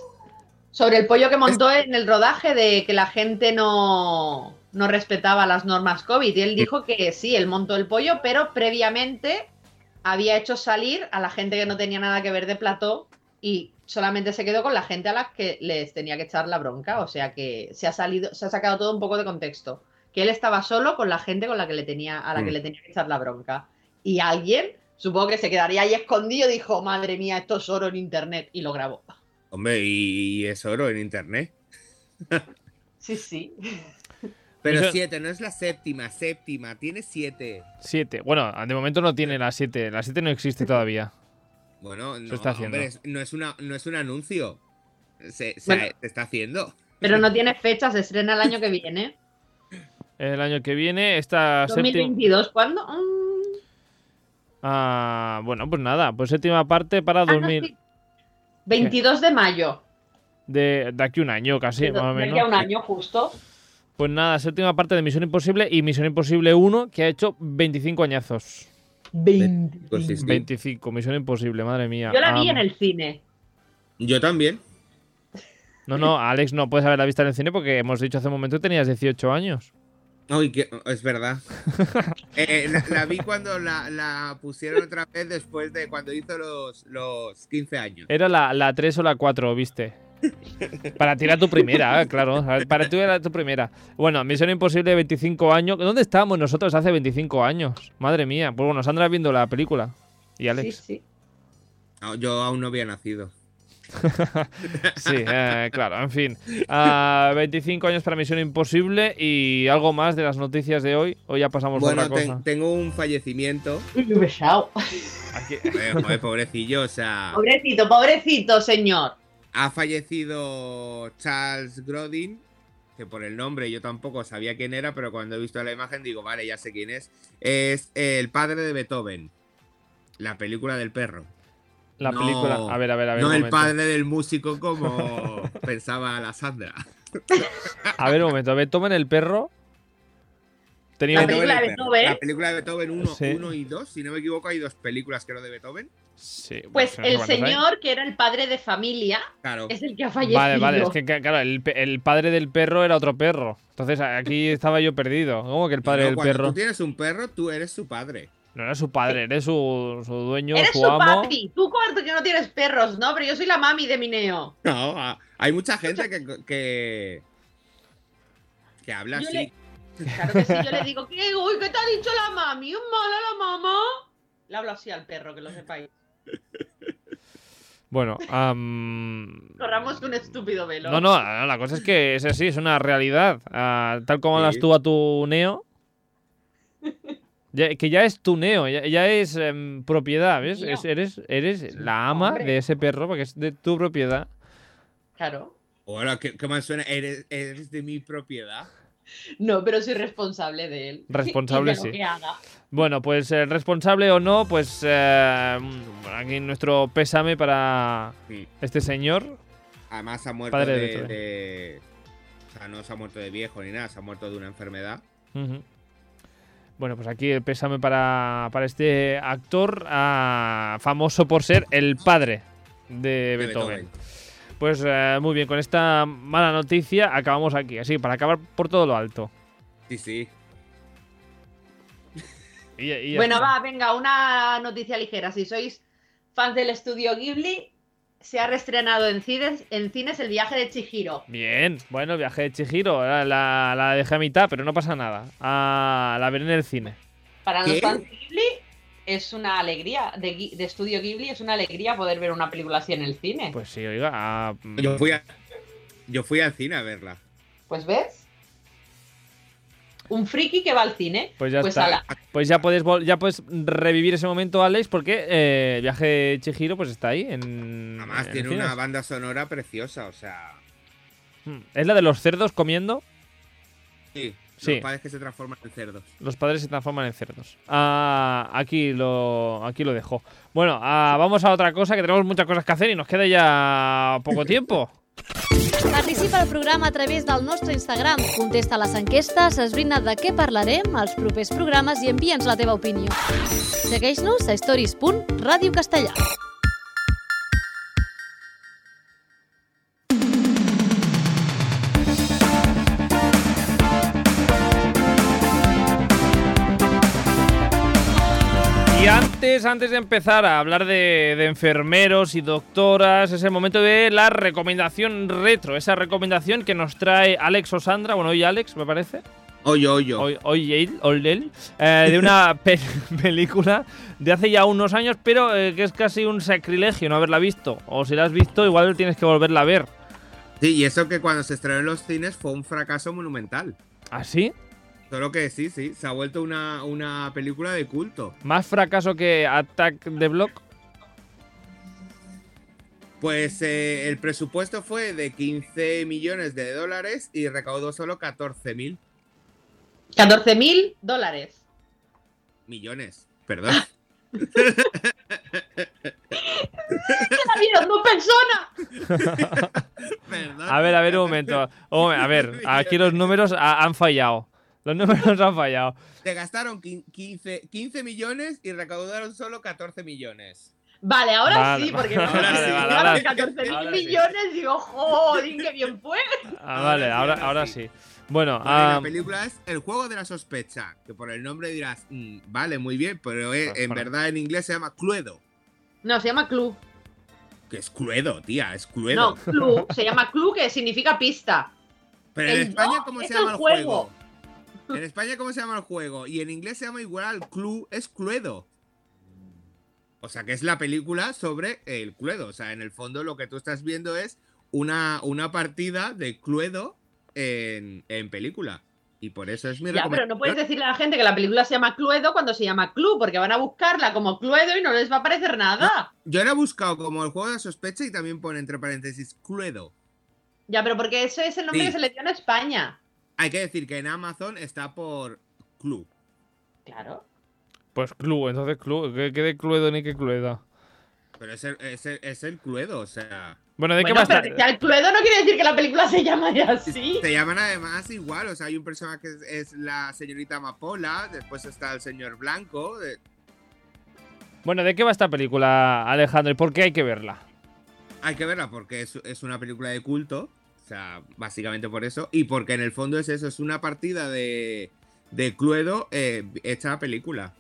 Sobre el pollo que montó en el rodaje de que la gente no, no respetaba las normas COVID. Y él dijo que sí, él montó el pollo, pero previamente había hecho salir a la gente que no tenía nada que ver de plató y solamente se quedó con la gente a la que les tenía que echar la bronca. O sea que se ha salido, se ha sacado todo un poco de contexto. Que él estaba solo con la gente con la que le tenía, a la que
Mm.
le tenía que echar la bronca. Y alguien, supongo que se quedaría ahí escondido, dijo, madre mía, esto es oro en internet, y lo grabó.
Hombre, y, y es oro en internet.
Sí, sí.
Pero
Eso-
siete, no es la séptima, séptima, tiene siete.
7. Bueno, de momento no tiene la 7. La 7 no existe todavía.
Bueno, no,
está haciendo.
hombre, es- no, es una, no es un anuncio. Se, se-
Bueno.
se está haciendo.
Pero no tiene fecha, se estrena el año que viene.
El año que viene, esta séptima.
2022, ¿cuándo? Mm,
Ah, bueno, pues nada, pues séptima parte para
ah, no,
2000.
sí. 22 de mayo.
De, de aquí un año casi,
de
más o
de aquí
menos.
a un año justo.
Pues nada, séptima parte de Misión Imposible y Misión Imposible 1, que ha hecho 25 añazos.
20.
Pues sí, sí.
25, Misión Imposible, madre mía.
Yo la vi en el cine.
Yo también.
No, no, Alex, no puedes haberla visto en el cine porque hemos dicho hace un momento que tenías 18 años.
Ay, que, es verdad. Eh, la, la vi cuando la, la pusieron otra vez después de cuando hizo los, los 15 años.
Era la, la 3 o la 4, ¿viste? Para ti era tu primera, claro. Para ti era tu primera. Bueno, Misión Imposible 25 años. ¿Dónde estábamos nosotros hace 25 años? Madre mía. Pues bueno, Sandra viendo la película. Y
Sí,
Alex.
sí.
No, yo aún no había nacido.
Sí, eh, claro, en fin. Ah, 25 años para Misión Imposible y algo más de las noticias de hoy. O ya pasamos a
Bueno, ten-
cosa.
tengo un fallecimiento.
Uy, qué pesado.
Aquí-
Joder, joder, pobrecillo, o sea,
Pobrecito, pobrecito, señor.
Ha fallecido Charles Grodin, que por el nombre yo tampoco sabía quién era, pero cuando he visto la imagen digo, vale, ya sé quién es. Es el padre de Beethoven, la película del perro.
La
No,
película. A ver, a ver, a ver.
No el padre del músico como pensaba la Sandra.
A ver, un momento. Beethoven el perro. Tenía
La película de
el perro.
Beethoven.
La película de Beethoven 1
Sí.
y 2, si no me equivoco, hay dos películas creo de Beethoven.
Sí,
Pues
no sé
el
hay.
señor que era el padre de familia
Claro.
es el que ha fallecido.
Vale, vale, es que claro, el, padre del perro era otro perro. Entonces aquí estaba yo perdido. ¿Cómo que el padre
No,
del
cuando
perro?
tú tienes un perro, tú eres su padre.
No era su padre, eres su, su dueño,
Eres
su
su
amo.
papi. Tú cuarto que no tienes perros, ¿no? Pero yo soy la mami de Mineo.
No, hay mucha gente que, que, que habla
Yo
así.
le- Claro que sí, yo le digo, ¿qué, uy, ¿qué te ha dicho la mami? ¿Un mala la mamá? Le hablo así al perro, que lo sepáis.
Bueno, am,
Corramos un estúpido velo.
no, no, la cosa es que es así, es una realidad. Ah, tal como hablas
Sí.
tú a tu neo, ya- que ya es tu neo, ya, ya es em, propiedad, ¿ves? Es- eres, eres la ama
Hombre.
de ese perro porque es de tu propiedad.
Claro.
Hola, ¿qué, qué mal suena? ¿Eres, eres de mi propiedad?
No, pero soy responsable de él.
Responsable,
Y de lo
sí.
que haga.
Bueno, pues eh, responsable o no, pues eh, aquí nuestro pésame para
Sí.
este señor.
Además ha muerto
Padre de
de,
Beethoven.
de- O sea, no se ha muerto de viejo ni nada, se ha muerto de una enfermedad.
Bueno, pues aquí el pésame para, para este actor ah, famoso por ser el padre de
de
Beethoven. Pues eh, muy bien, con esta mala noticia acabamos aquí, así, para acabar por todo lo alto.
Sí, sí.
Y- y ya
Bueno,
está.
va, venga, una noticia ligera. Si sois fans del estudio Ghibli, se ha reestrenado en cines, en cines el viaje de Chihiro.
Bien, bueno, viaje de Chihiro, la, la, la dejé a mitad, pero no pasa nada. Ah, la veré en el cine.
Para los
¿Qué?
fans de Ghibli es una alegría, de, estudio Ghibli es una alegría poder ver una película así en el cine.
Pues sí, oiga. ah, mm,
Yo fui, a- yo fui al cine a verla.
Pues ves. Un friki que va al cine.
Pues ya
pues
está. Pues ya puedes, vol- ya puedes revivir ese momento, Alex, porque eh, el viaje de Chihiro pues está ahí. En,
Además
en
tiene
cines.
una banda sonora preciosa, o sea...
Mm. ¿Es la de los cerdos comiendo?
Sí,
Sí.
los padres que se transforman en cerdos.
Los padres se transforman en cerdos. Ah, aquí, lo, aquí lo dejo. Bueno, ah, vamos a otra cosa, que tenemos muchas cosas que hacer y nos queda ya poco tiempo.
Participa al programa a través del nostre Instagram. Contesta les enquestes, esbrina de què parlarem als propers programes i envia'ns la teva opinió. Segueix-nos a stories.radiocastellà.
Y antes, antes de empezar a hablar de, de enfermeros y doctoras, es el momento de la recomendación retro. Esa recomendación que nos trae Alex o Sandra, bueno, hoy Alex, me parece. Hoy, hoy él, hoy él, eh, de una pe- película de hace ya unos años, pero eh, que es casi un sacrilegio no haberla visto. O si la has visto, igual tienes que volverla a ver.
Sí, y eso que cuando se estrenó en los cines fue un fracaso monumental.
¿Así?
Solo que sí, sí, se ha vuelto una, una película de culto.
¿Más fracaso que Attack the Block?
Pues eh, el presupuesto fue de 15 millones de dólares y recaudó solo 14 mil
14 mil dólares.
millones. Perdón.
Son dos personas.
Perdón.
A ver, a ver, un momento. A ver, aquí los números ha- han fallado. Los números han fallado.
Te gastaron quin- 15, 15 millones y recaudaron solo 14 millones.
Vale, ahora
Vale,
sí, porque
vale,
me
vale,
dijiste
vale,
ahora-
14
ahora
mil
sí.
millones, digo, joder, qué bien fue.
Ah, vale, ahora, ahora sí. Bueno,
Vale, la
ah,
película es El juego de la sospecha, que por el nombre dirás, "Mm, vale, muy bien, pero eh,
Pues,
en
para-
verdad en inglés se llama Cluedo.
No, se llama Clue.
Que es Cluedo, tía, es Cluedo.
No, Clue. Se llama Clue, que significa pista.
pero en
el
España, ¿cómo
es
se llama el
juego.
juego? En España, ¿cómo se llama el juego? Y en inglés se llama igual, Clue es Cluedo. O sea, que es la película sobre el Cluedo. O sea, en el fondo lo que tú estás viendo es una, una partida de Cluedo en, en película. Y por eso es mi
Ya, pero no puedes decirle a la gente que la película se llama Cluedo cuando se llama Clue, porque van a buscarla como Cluedo y no les va a parecer nada.
Yo la he buscado como el juego de la sospecha y también pone entre paréntesis Cluedo.
Ya, pero porque ese es el nombre
Sí.
que se le dio en España.
Hay que decir que en Amazon está por Clue.
Claro.
pues Clue, entonces Clue. ¿Qué, qué de Cluedo ni qué Cluedo?
Pero es el, es el, es el Cluedo, o sea.
Bueno, ¿de qué
Bueno,
más?
pero que el Cluedo no quiere decir que la película se llame así.
Se llaman además igual, o sea, hay un personaje que es, es la señorita Amapola, después está el señor Blanco. de-
Bueno, ¿de qué va esta película, Alejandro? ¿Y por qué hay que verla?
Hay que verla porque es, es una película de culto, sea, básicamente por eso, y porque en el fondo es eso, es una partida de, de Cluedo eh, hecha película.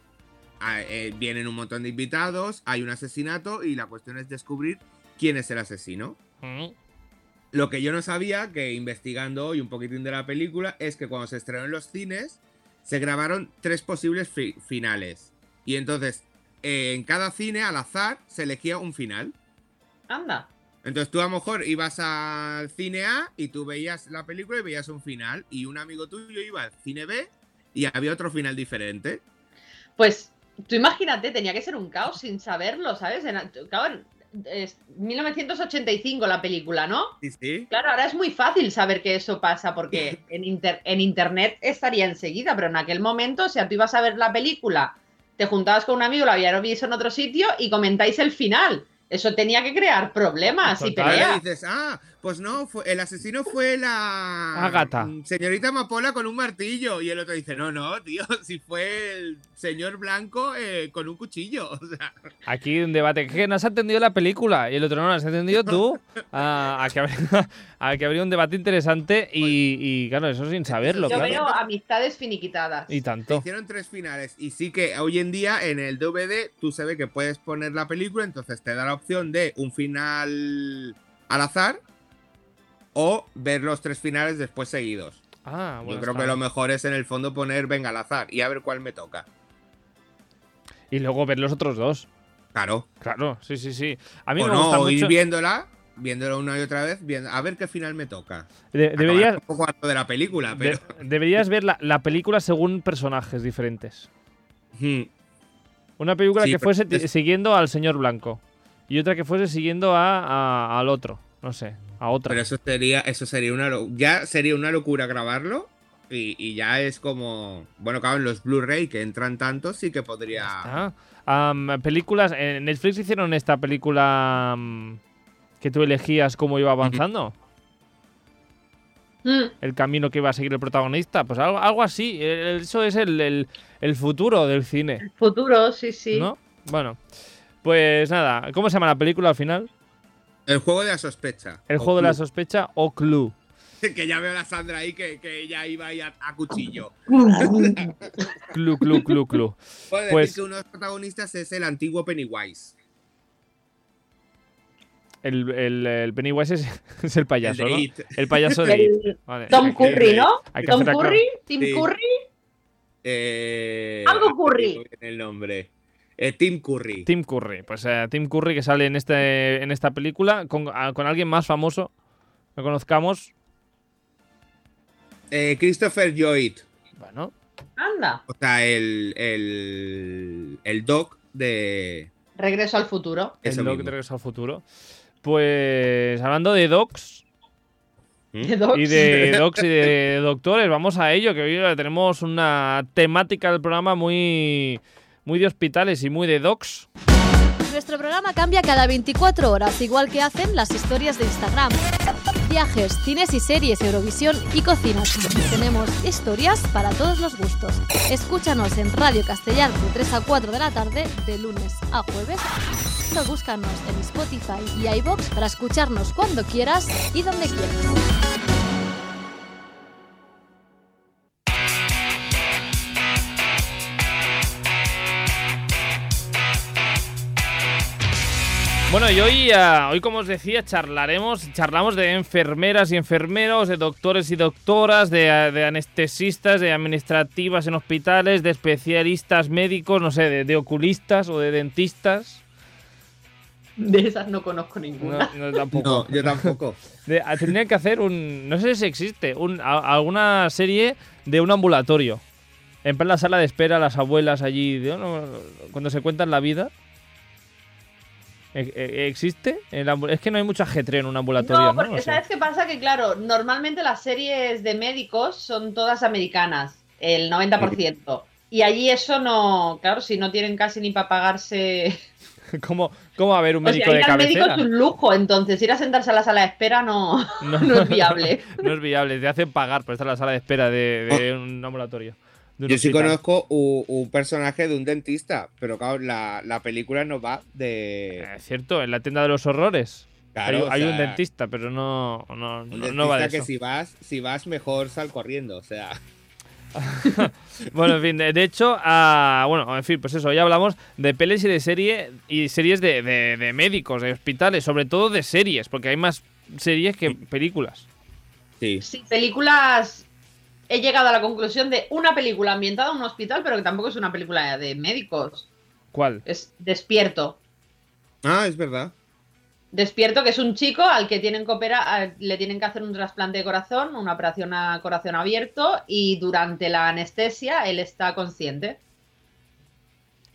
Ah, eh, vienen un montón de invitados, hay un asesinato y la cuestión es descubrir quién es el asesino.
Mm.
Lo que yo no sabía, que investigando hoy un poquitín de la película, es que cuando se estrenó en los cines, se grabaron tres posibles fi- finales. Y entonces, eh, en cada cine, al azar, se elegía un final.
Anda.
Entonces tú a lo mejor ibas al cine A y tú veías la película y veías un final. Y un amigo tuyo iba al cine B y había otro final diferente.
Pues tú imagínate, tenía que ser un caos sin saberlo, ¿sabes? En, claro, es 1985 la película, ¿no?
Sí, sí.
Claro, ahora es muy fácil saber que eso pasa porque en, inter- en internet estaría enseguida, pero en aquel momento, o sea, tú ibas a ver la película, te juntabas con un amigo, lo habías visto en otro sitio y comentáis el final. Eso tenía que crear problemas y
Total.
Peleas.
dices, ah, pues no, fue, el asesino fue la
Ágata.
mm, señorita Amapola con un martillo. Y el otro dice, no, no, tío, si fue el señor Blanco eh, con un cuchillo. O sea,
Aquí un debate. ¿Que no has entendido la película? Y el otro no, ¿la has entendido tú? Ah, a, que habría, a que habría un debate interesante y, y, claro, eso sin saberlo,
Yo
claro.
veo amistades finiquitadas.
Y
se
tanto.
hicieron tres finales. Y sí que hoy en día en el DVD tú sabes que puedes poner la película, entonces te da la opción de un final al azar o ver los tres finales después seguidos.
Ah, bueno,
Yo creo que lo mejor es en el fondo poner venga al azar y a ver cuál me toca.
Y luego ver los otros dos.
Claro.
Claro, sí, sí, sí. A mí
o
me
no,
gusta
o ir viéndola, viéndola una y otra vez, viendo, a ver qué final me toca.
de- deberías,
un poco harto de la película, pero.
de- deberías ver la, la película según personajes diferentes.
Hmm.
Una película
Sí,
que fuese
es-
siguiendo al señor Blanco. Y otra que fuese siguiendo a, a- al otro. No sé, a otra.
Pero eso sería, eso sería una ya sería una locura grabarlo. Y, y ya es como. Bueno, claro, en los Blu-ray que entran tantos, sí que podría.
Películas. En Netflix hicieron esta película que tú elegías cómo iba avanzando.
Mm,
El camino que iba a seguir el protagonista. Pues algo, algo así. eh, Eso es el, el- el futuro del cine.
futuro, sí, sí.
¿No? Bueno. Pues nada, ¿cómo se llama la película al final?
El juego de la sospecha.
El
o
juego de la sospecha o Clue.
Que ya veo a la Sandra ahí que, que ella iba ahí a, a cuchillo.
Clue, Clue, Clue, Clue.
Puedo decir
Pues-
que uno de los protagonistas es el antiguo Pennywise.
El, el, el Pennywise es, es el payaso,
el
¿no?
It.
El payaso de It. Vale.
Tom Curry, ¿no? Tom Curry, Tim
Sí.
Curry.
Eh,
Algo Curry.
el nombre. Eh, Tim Curry.
Tim Curry. Pues eh, Tim Curry que sale en, este, en esta película con, a- con alguien más famoso que conozcamos.
Eh, Christopher Lloyd.
Bueno,
Anda.
O sea, el, el, el doc de.
Regreso al futuro.
Eso
el Doc
mismo.
de Regreso al Futuro. Pues hablando de docs
¿Mm?
De dogs.
y de docs y de doctores, vamos a ello, que hoy tenemos una temática del programa muy, muy de hospitales y muy de docs.
Nuestro programa cambia cada 24 horas, igual que hacen las historias de Instagram. Viajes, cines y series, Eurovisión y cocinas. Tenemos historias para todos los gustos. Escúchanos en Radio Castellar de 3 a 4 de la tarde, de lunes a jueves. O búscanos en Spotify y iBox para escucharnos cuando quieras y donde quieras.
Bueno, y hoy, ah, hoy, como os decía, charlaremos, charlamos de enfermeras y enfermeros, de doctores y doctoras, de, de anestesistas, de administrativas en hospitales, de especialistas médicos, no sé, de, de oculistas o de dentistas.
De esas no conozco ninguna.
No, no, tampoco.
No, yo tampoco.
De- ah, tendrían que hacer un. No sé si existe. Un, a- alguna serie de un ambulatorio. En plan la sala de espera, las abuelas allí. de, "Oh, no", cuando se cuentan la vida. ¿E- e- ¿Existe? Es que no hay mucho ajetreo en un ambulatorio, ¿no?
No, porque
O sea,
¿sabes qué pasa? Que claro, normalmente las series de médicos son todas americanas, el 90%. Y allí eso no, claro, si no tienen casi ni para pagarse...
¿Cómo, ¿Cómo va a haber un
O sea,
médico de
ir al médico
cabecera?
es un lujo, entonces ir a sentarse a la sala de espera no, no es viable.
no es viable. Te hacen pagar por estar en la sala de espera de, de un ambulatorio.
Yo sí conozco un, un personaje de un dentista, pero claro, la, la película no va de.
Eh, cierto, en la tienda de los horrores.
Claro,
hay
o
hay un dentista, pero no, no,
Un
no,
dentista
no va de
que
eso.
si vas, si vas mejor sal corriendo, o sea.
Bueno, en fin, de, de hecho, bueno, en fin, pues eso, ya hablamos de pelis y de serie y series de, de- de médicos, de hospitales, sobre todo de series, porque hay más series que películas.
Sí.
Sí, películas... He llegado a la conclusión de una película ambientada en un hospital, pero que tampoco es una película de médicos.
¿Cuál?
Es Despierto.
Ah, es verdad.
Despierto, que es un chico al que tienen que operar, a- le tienen que hacer un trasplante de corazón, una operación a corazón abierto, y durante la anestesia él está consciente.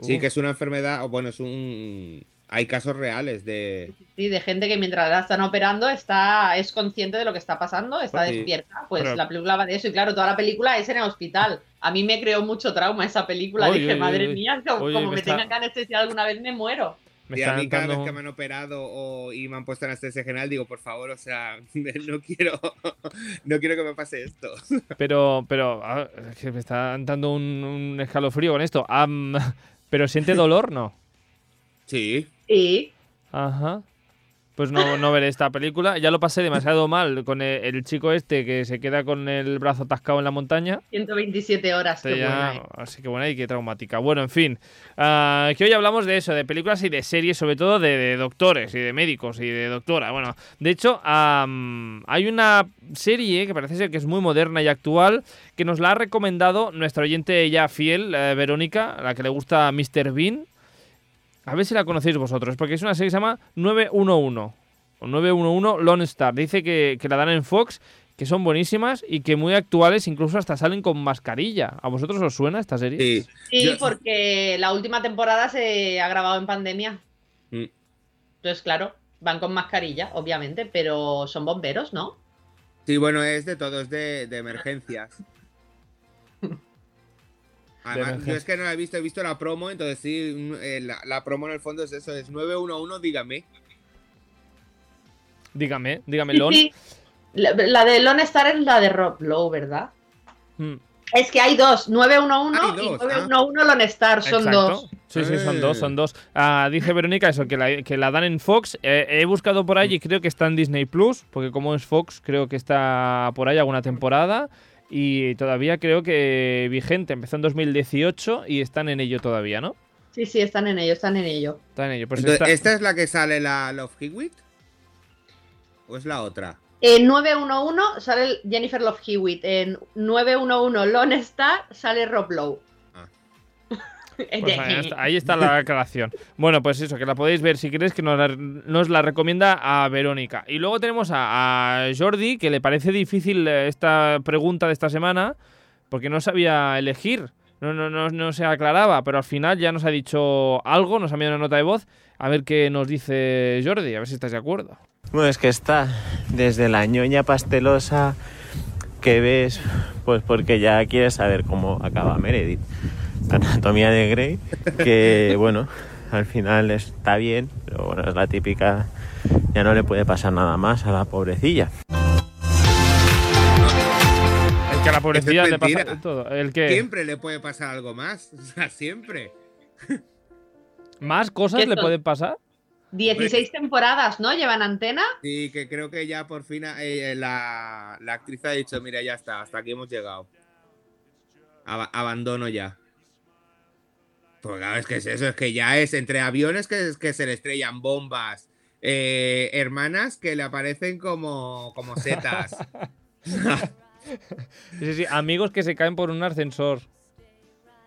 Sí,
Uh.
que es una enfermedad, o bueno, es un. Hay casos reales de.
Sí, de gente que mientras la están operando está, es consciente de lo que está pasando, está
Sí.
despierta. Pues
Pero-
la película va de eso, y claro, toda la película es en el hospital. A mí me creó mucho trauma esa película. Dije, madre mía, como,
me
me,
está-
tengan que anestesiar alguna vez me muero.
Me
y a
están
mí cada vez
dando-
que me han operado o, y me han puesto anestesia general, digo, por favor, o sea, no quiero, no quiero que me pase esto.
Pero, pero, ah, es que me está dando un, un escalofrío con esto. Pero siente dolor, no.
Sí.
Y
Ajá. Pues no, no veré esta película. Ya lo pasé demasiado mal con el, el chico este que se queda con el brazo atascado en la montaña.
127 horas, qué
Este ya-
buena, ¿eh?
Así que bueno, y qué traumática. Bueno, en fin. ah, que hoy hablamos de eso, de películas y de series, sobre todo de, de doctores y de médicos y de doctora. Bueno, de hecho, am, hay una serie que parece ser que es muy moderna y actual, que nos la ha recomendado nuestra oyente ya fiel, eh, Verónica, a la que le gusta Mr. Bean. A ver si la conocéis vosotros, porque es una serie que se llama 911. O 911 Lone Star. Dice que, que la dan en Fox, que son buenísimas y que muy actuales, incluso hasta salen con mascarilla. ¿A vosotros os suena esta serie?
Sí.
Sí,
Yo-
porque la última temporada se ha grabado en pandemia.
Mm.
Entonces, claro, van con mascarilla, obviamente, pero son bomberos, ¿no?
Sí, bueno, es de todo, es de, de emergencias. Además, yo es que no la he visto, he visto la promo, entonces sí, mm, eh, la, la promo en el fondo es eso, es 911, dígame.
Dígame, dígame,
Sí,
Lon.
sí. La, la de Lone Star es la de Rob Lowe, ¿verdad?
Mm,
Es que hay dos, 911
Hay
y
dos,
911 Lone Star, son
exacto.
dos.
Sí, sí, son
Eh.
dos, son dos. Ah, dice Verónica eso, que la, que la dan en Fox. Eh, he buscado por ahí y creo que está en Disney Plus, porque como es Fox, creo que está por ahí alguna temporada. Y todavía creo que vigente, empezó en 2018 y están en ello todavía, ¿no?
Sí, sí, están en ello, están en ello.
Están en ello. Pues
Entonces,
¿Esta
es la que sale la Love Hewitt? ¿O es la otra?
En 911 sale Jennifer Love Hewitt. En 911 Lone Star sale Rob Lowe.
Pues ahí, está, ahí está la aclaración. Bueno, pues eso, que la podéis ver si queréis, que nos la, nos la recomienda a Verónica. Y luego tenemos a, a Jordi, que le parece difícil eh, esta pregunta de esta semana, porque no sabía elegir, no, no, no, no se aclaraba, pero al final ya nos ha dicho algo, nos ha enviado una nota de voz, a ver qué nos dice Jordi, a ver si estáis de acuerdo.
Bueno, es que está desde la ñoña pastelosa que ves, pues porque ya quieres saber cómo acaba Meredith. Anatomía de Grey, que bueno, al final está bien, pero bueno, es la típica, ya no le puede pasar nada más a la pobrecilla.
Es que a la pobrecilla
es
le pasa todo. El que
Siempre le puede pasar algo más. O sea, siempre.
más cosas
¿Qué
le pueden pasar.
16 temporadas, ¿no? Llevan antena.
Sí, que creo que ya por fin eh, la, la actriz ha dicho, mira, ya está, hasta aquí hemos llegado. Aba- abandono ya. Pues claro, es que es eso, es que ya es entre aviones que, que se le estrellan bombas, eh, hermanas que le aparecen como, como setas.
Sí, sí, amigos que se caen por un ascensor.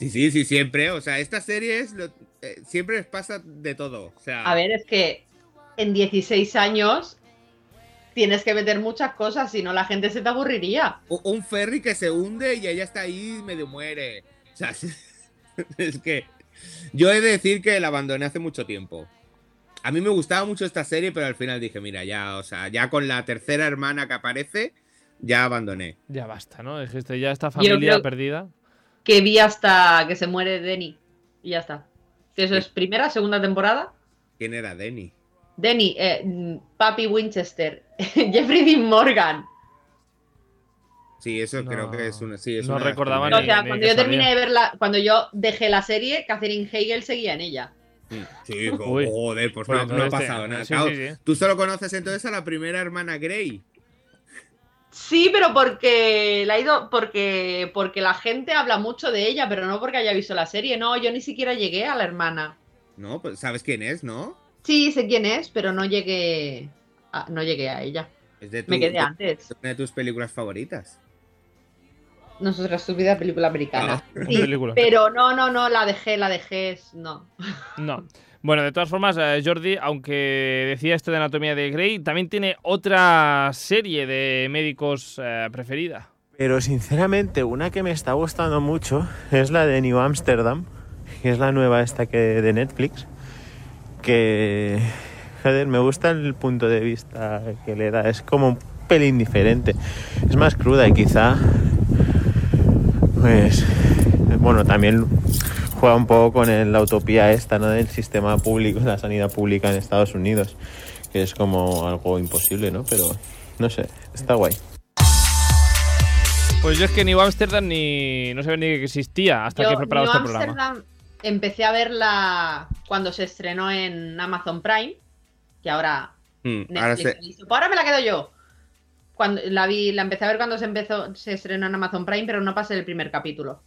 sí, sí, sí, siempre. O sea, esta serie es lo- eh, siempre les pasa de todo. O sea,
A ver, es que en 16 años tienes que meter muchas cosas, si no la gente se te aburriría.
un ferry que se hunde y ella está ahí y medio muere. O sea, es que yo he de decir que la abandoné hace mucho tiempo. A mí me gustaba mucho esta serie, pero al final dije, mira, ya, o sea, ya con la tercera hermana que aparece, ya abandoné.
Ya basta, ¿no? Dijiste, ya esta familia perdida.
Que vi hasta que se muere Denny. Y ya está. Que eso
Sí.
es primera, segunda temporada.
¿Quién era Denny?
Denny, eh, mm, Papi Winchester, Jeffrey Dean Morgan.
Sí, eso
No,
creo que es una. Sí, es
no
una
recordaba
O sea,
ni
cuando yo terminé de verla, cuando yo dejé la serie, Catherine Hegel seguía en ella.
Sí,
Uy.
joder, pues no, no ha
entonces,
pasado nada.
sí,
Claro,
sí, sí.
Tú solo conoces entonces a la primera hermana Grey.
Sí, pero porque la ha ido, porque, porque la gente habla mucho de ella, pero no porque haya visto la serie. No, yo ni siquiera llegué a la hermana.
No, pues sabes quién es, ¿no?
Sí, sé quién es, pero no llegué a, no llegué a ella.
Es de, tu-
Me quedé
de-
antes.
una de tus películas favoritas.
Nuestra estúpida película americana.
Ah,
Sí,
película.
pero no, no, no, la dejé, la dejé, es- no.
No. Bueno, de todas formas, eh, Jordi, aunque decía esto de Anatomía de Grey, también tiene otra serie de médicos eh, preferida.
Pero sinceramente, una que me está gustando mucho es la de New Amsterdam, que es la nueva esta que de Netflix, que joder, me gusta el punto de vista que le da, es como un pelín diferente, es más cruda y quizá pues bueno, también juega un poco con el- la utopía esta, ¿no? del sistema público, la sanidad pública en Estados Unidos, que es como algo imposible, ¿no? Pero no sé, está guay.
Pues yo es que New Amsterdam ni no sabía ni que existía hasta que he
Yo,
preparado
New
este programa.
Amsterdam, empecé a verla cuando se estrenó en Amazon Prime, que ahora
Mm, ahora
"Pues ahora me la quedo yo. Cuando la vi, la empecé a ver cuando se empezó, se estrenó en Amazon Prime, pero no pasé el primer capítulo.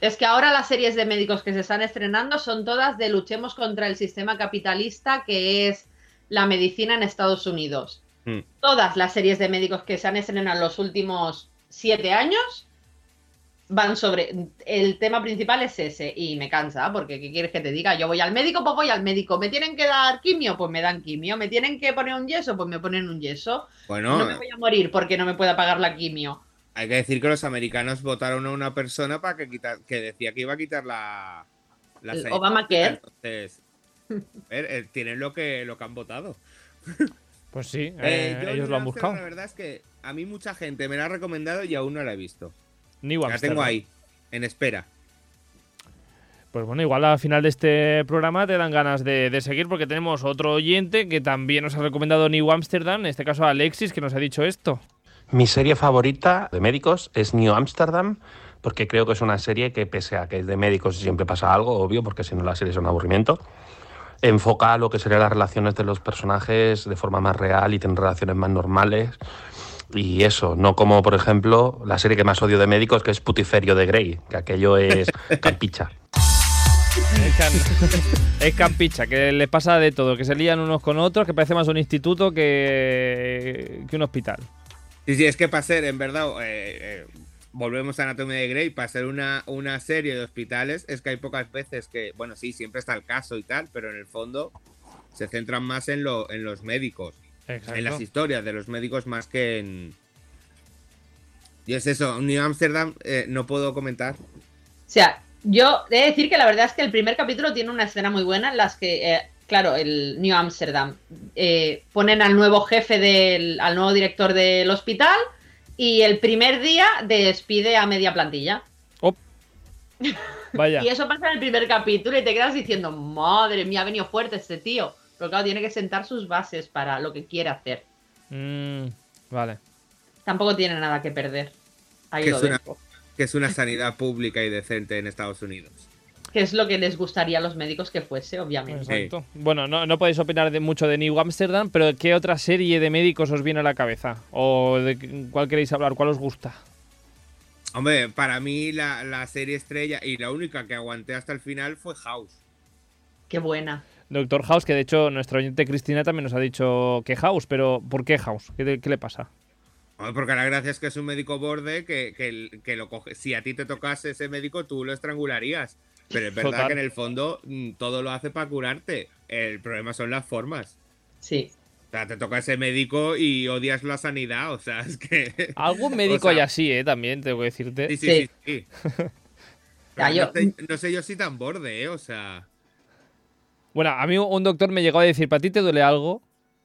Es que ahora las series de médicos que se están estrenando son todas de luchemos contra el sistema capitalista que es la medicina en Estados Unidos.
Mm.
Todas las series de médicos que se han estrenado en los últimos siete años van sobre. El tema principal es ese y me cansa, porque ¿qué quieres que te diga? Yo voy al médico, pues voy al médico. ¿Me tienen que dar quimio? Pues me dan quimio. ¿Me tienen que poner un yeso? Pues me ponen un yeso.
Bueno,
No me voy a morir porque no me pueda pagar la quimio.
hay que decir que los americanos votaron a una persona para que quitar, que decía que iba a quitar la, la
El Obamacare.
Entonces, a ver, eh, tienen lo que lo que han votado.
Pues sí,
Eh,
eh, ellos lo han buscado.
La verdad es que a mí mucha gente me la ha recomendado y aún no la he visto.
New
La
Amsterdam.
tengo ahí, en espera.
Pues bueno, igual al final de este programa te dan ganas de, de seguir porque tenemos otro oyente que también nos ha recomendado New Amsterdam, en este caso Alexis, que nos ha dicho esto.
Mi serie favorita de médicos es New Amsterdam, porque creo que es una serie que, pese a que es de médicos, siempre pasa algo, obvio, porque si no la serie es un aburrimiento, enfoca lo que serían las relaciones de los personajes de forma más real y tiene relaciones más normales. Y eso, no como, por ejemplo, la serie que más odio de médicos, que es Putiferio de Grey, que aquello es campicha.
Es, can- es campicha, que les pasa de todo, que se lían unos con otros, que parece más un instituto que, que un hospital.
Sí, sí, es que para ser, en verdad, eh, eh, volvemos a Anatomía de Grey, para ser una, una serie de hospitales, es que hay pocas veces que, bueno, sí, siempre está el caso y tal, pero en el fondo se centran más en, lo, en los médicos, en las historias de los médicos más que en... Y es eso, New Amsterdam eh, no puedo comentar.
O sea, yo he de decir que la verdad es que el primer capítulo tiene una escena muy buena en las que, eh, claro, el New Amsterdam eh, ponen al nuevo jefe del, al nuevo director del hospital y el primer día despide a media plantilla.
Oh. Vaya.
Y eso pasa en el primer capítulo y te quedas diciendo, madre mía, ha venido fuerte este tío. Pero claro, tiene que sentar sus bases para lo que quiere hacer.
Mm, vale.
Tampoco tiene nada que perder. Ahí
Que
lo
es una-. Que es una sanidad pública y decente en Estados Unidos.
Que es lo que les gustaría a los médicos que fuese, obviamente.
Exacto. Bueno, no, no podéis opinar de mucho de New Amsterdam, pero ¿qué otra serie de médicos os viene a la cabeza? ¿O de cuál queréis hablar? ¿Cuál os gusta?
Hombre, para mí la, la serie estrella y la única que aguanté hasta el final fue House.
Qué buena.
Doctor House, que de hecho nuestra oyente Cristina también nos ha dicho que House, pero ¿por qué House? ¿Qué, qué le pasa?
Hombre, Porque la gracia es que es un médico borde que, que, que lo coge. Si a ti te tocase ese médico, tú lo estrangularías. Pero es verdad
Total.
que en el fondo mm, todo lo hace para curarte. El problema son las formas.
Sí.
O sea, te toca ese médico y odias la sanidad. O sea, es que.
Algún
O
médico
sea,
hay así, ¿eh? También, tengo que decirte.
Sí, sí, sí.
Sí.
sí.
Ya,
Pero
yo-
no, sé, no sé yo si tan borde, ¿eh? O sea.
Bueno, a mí un doctor me llegó a decir, ¿para ti te duele algo?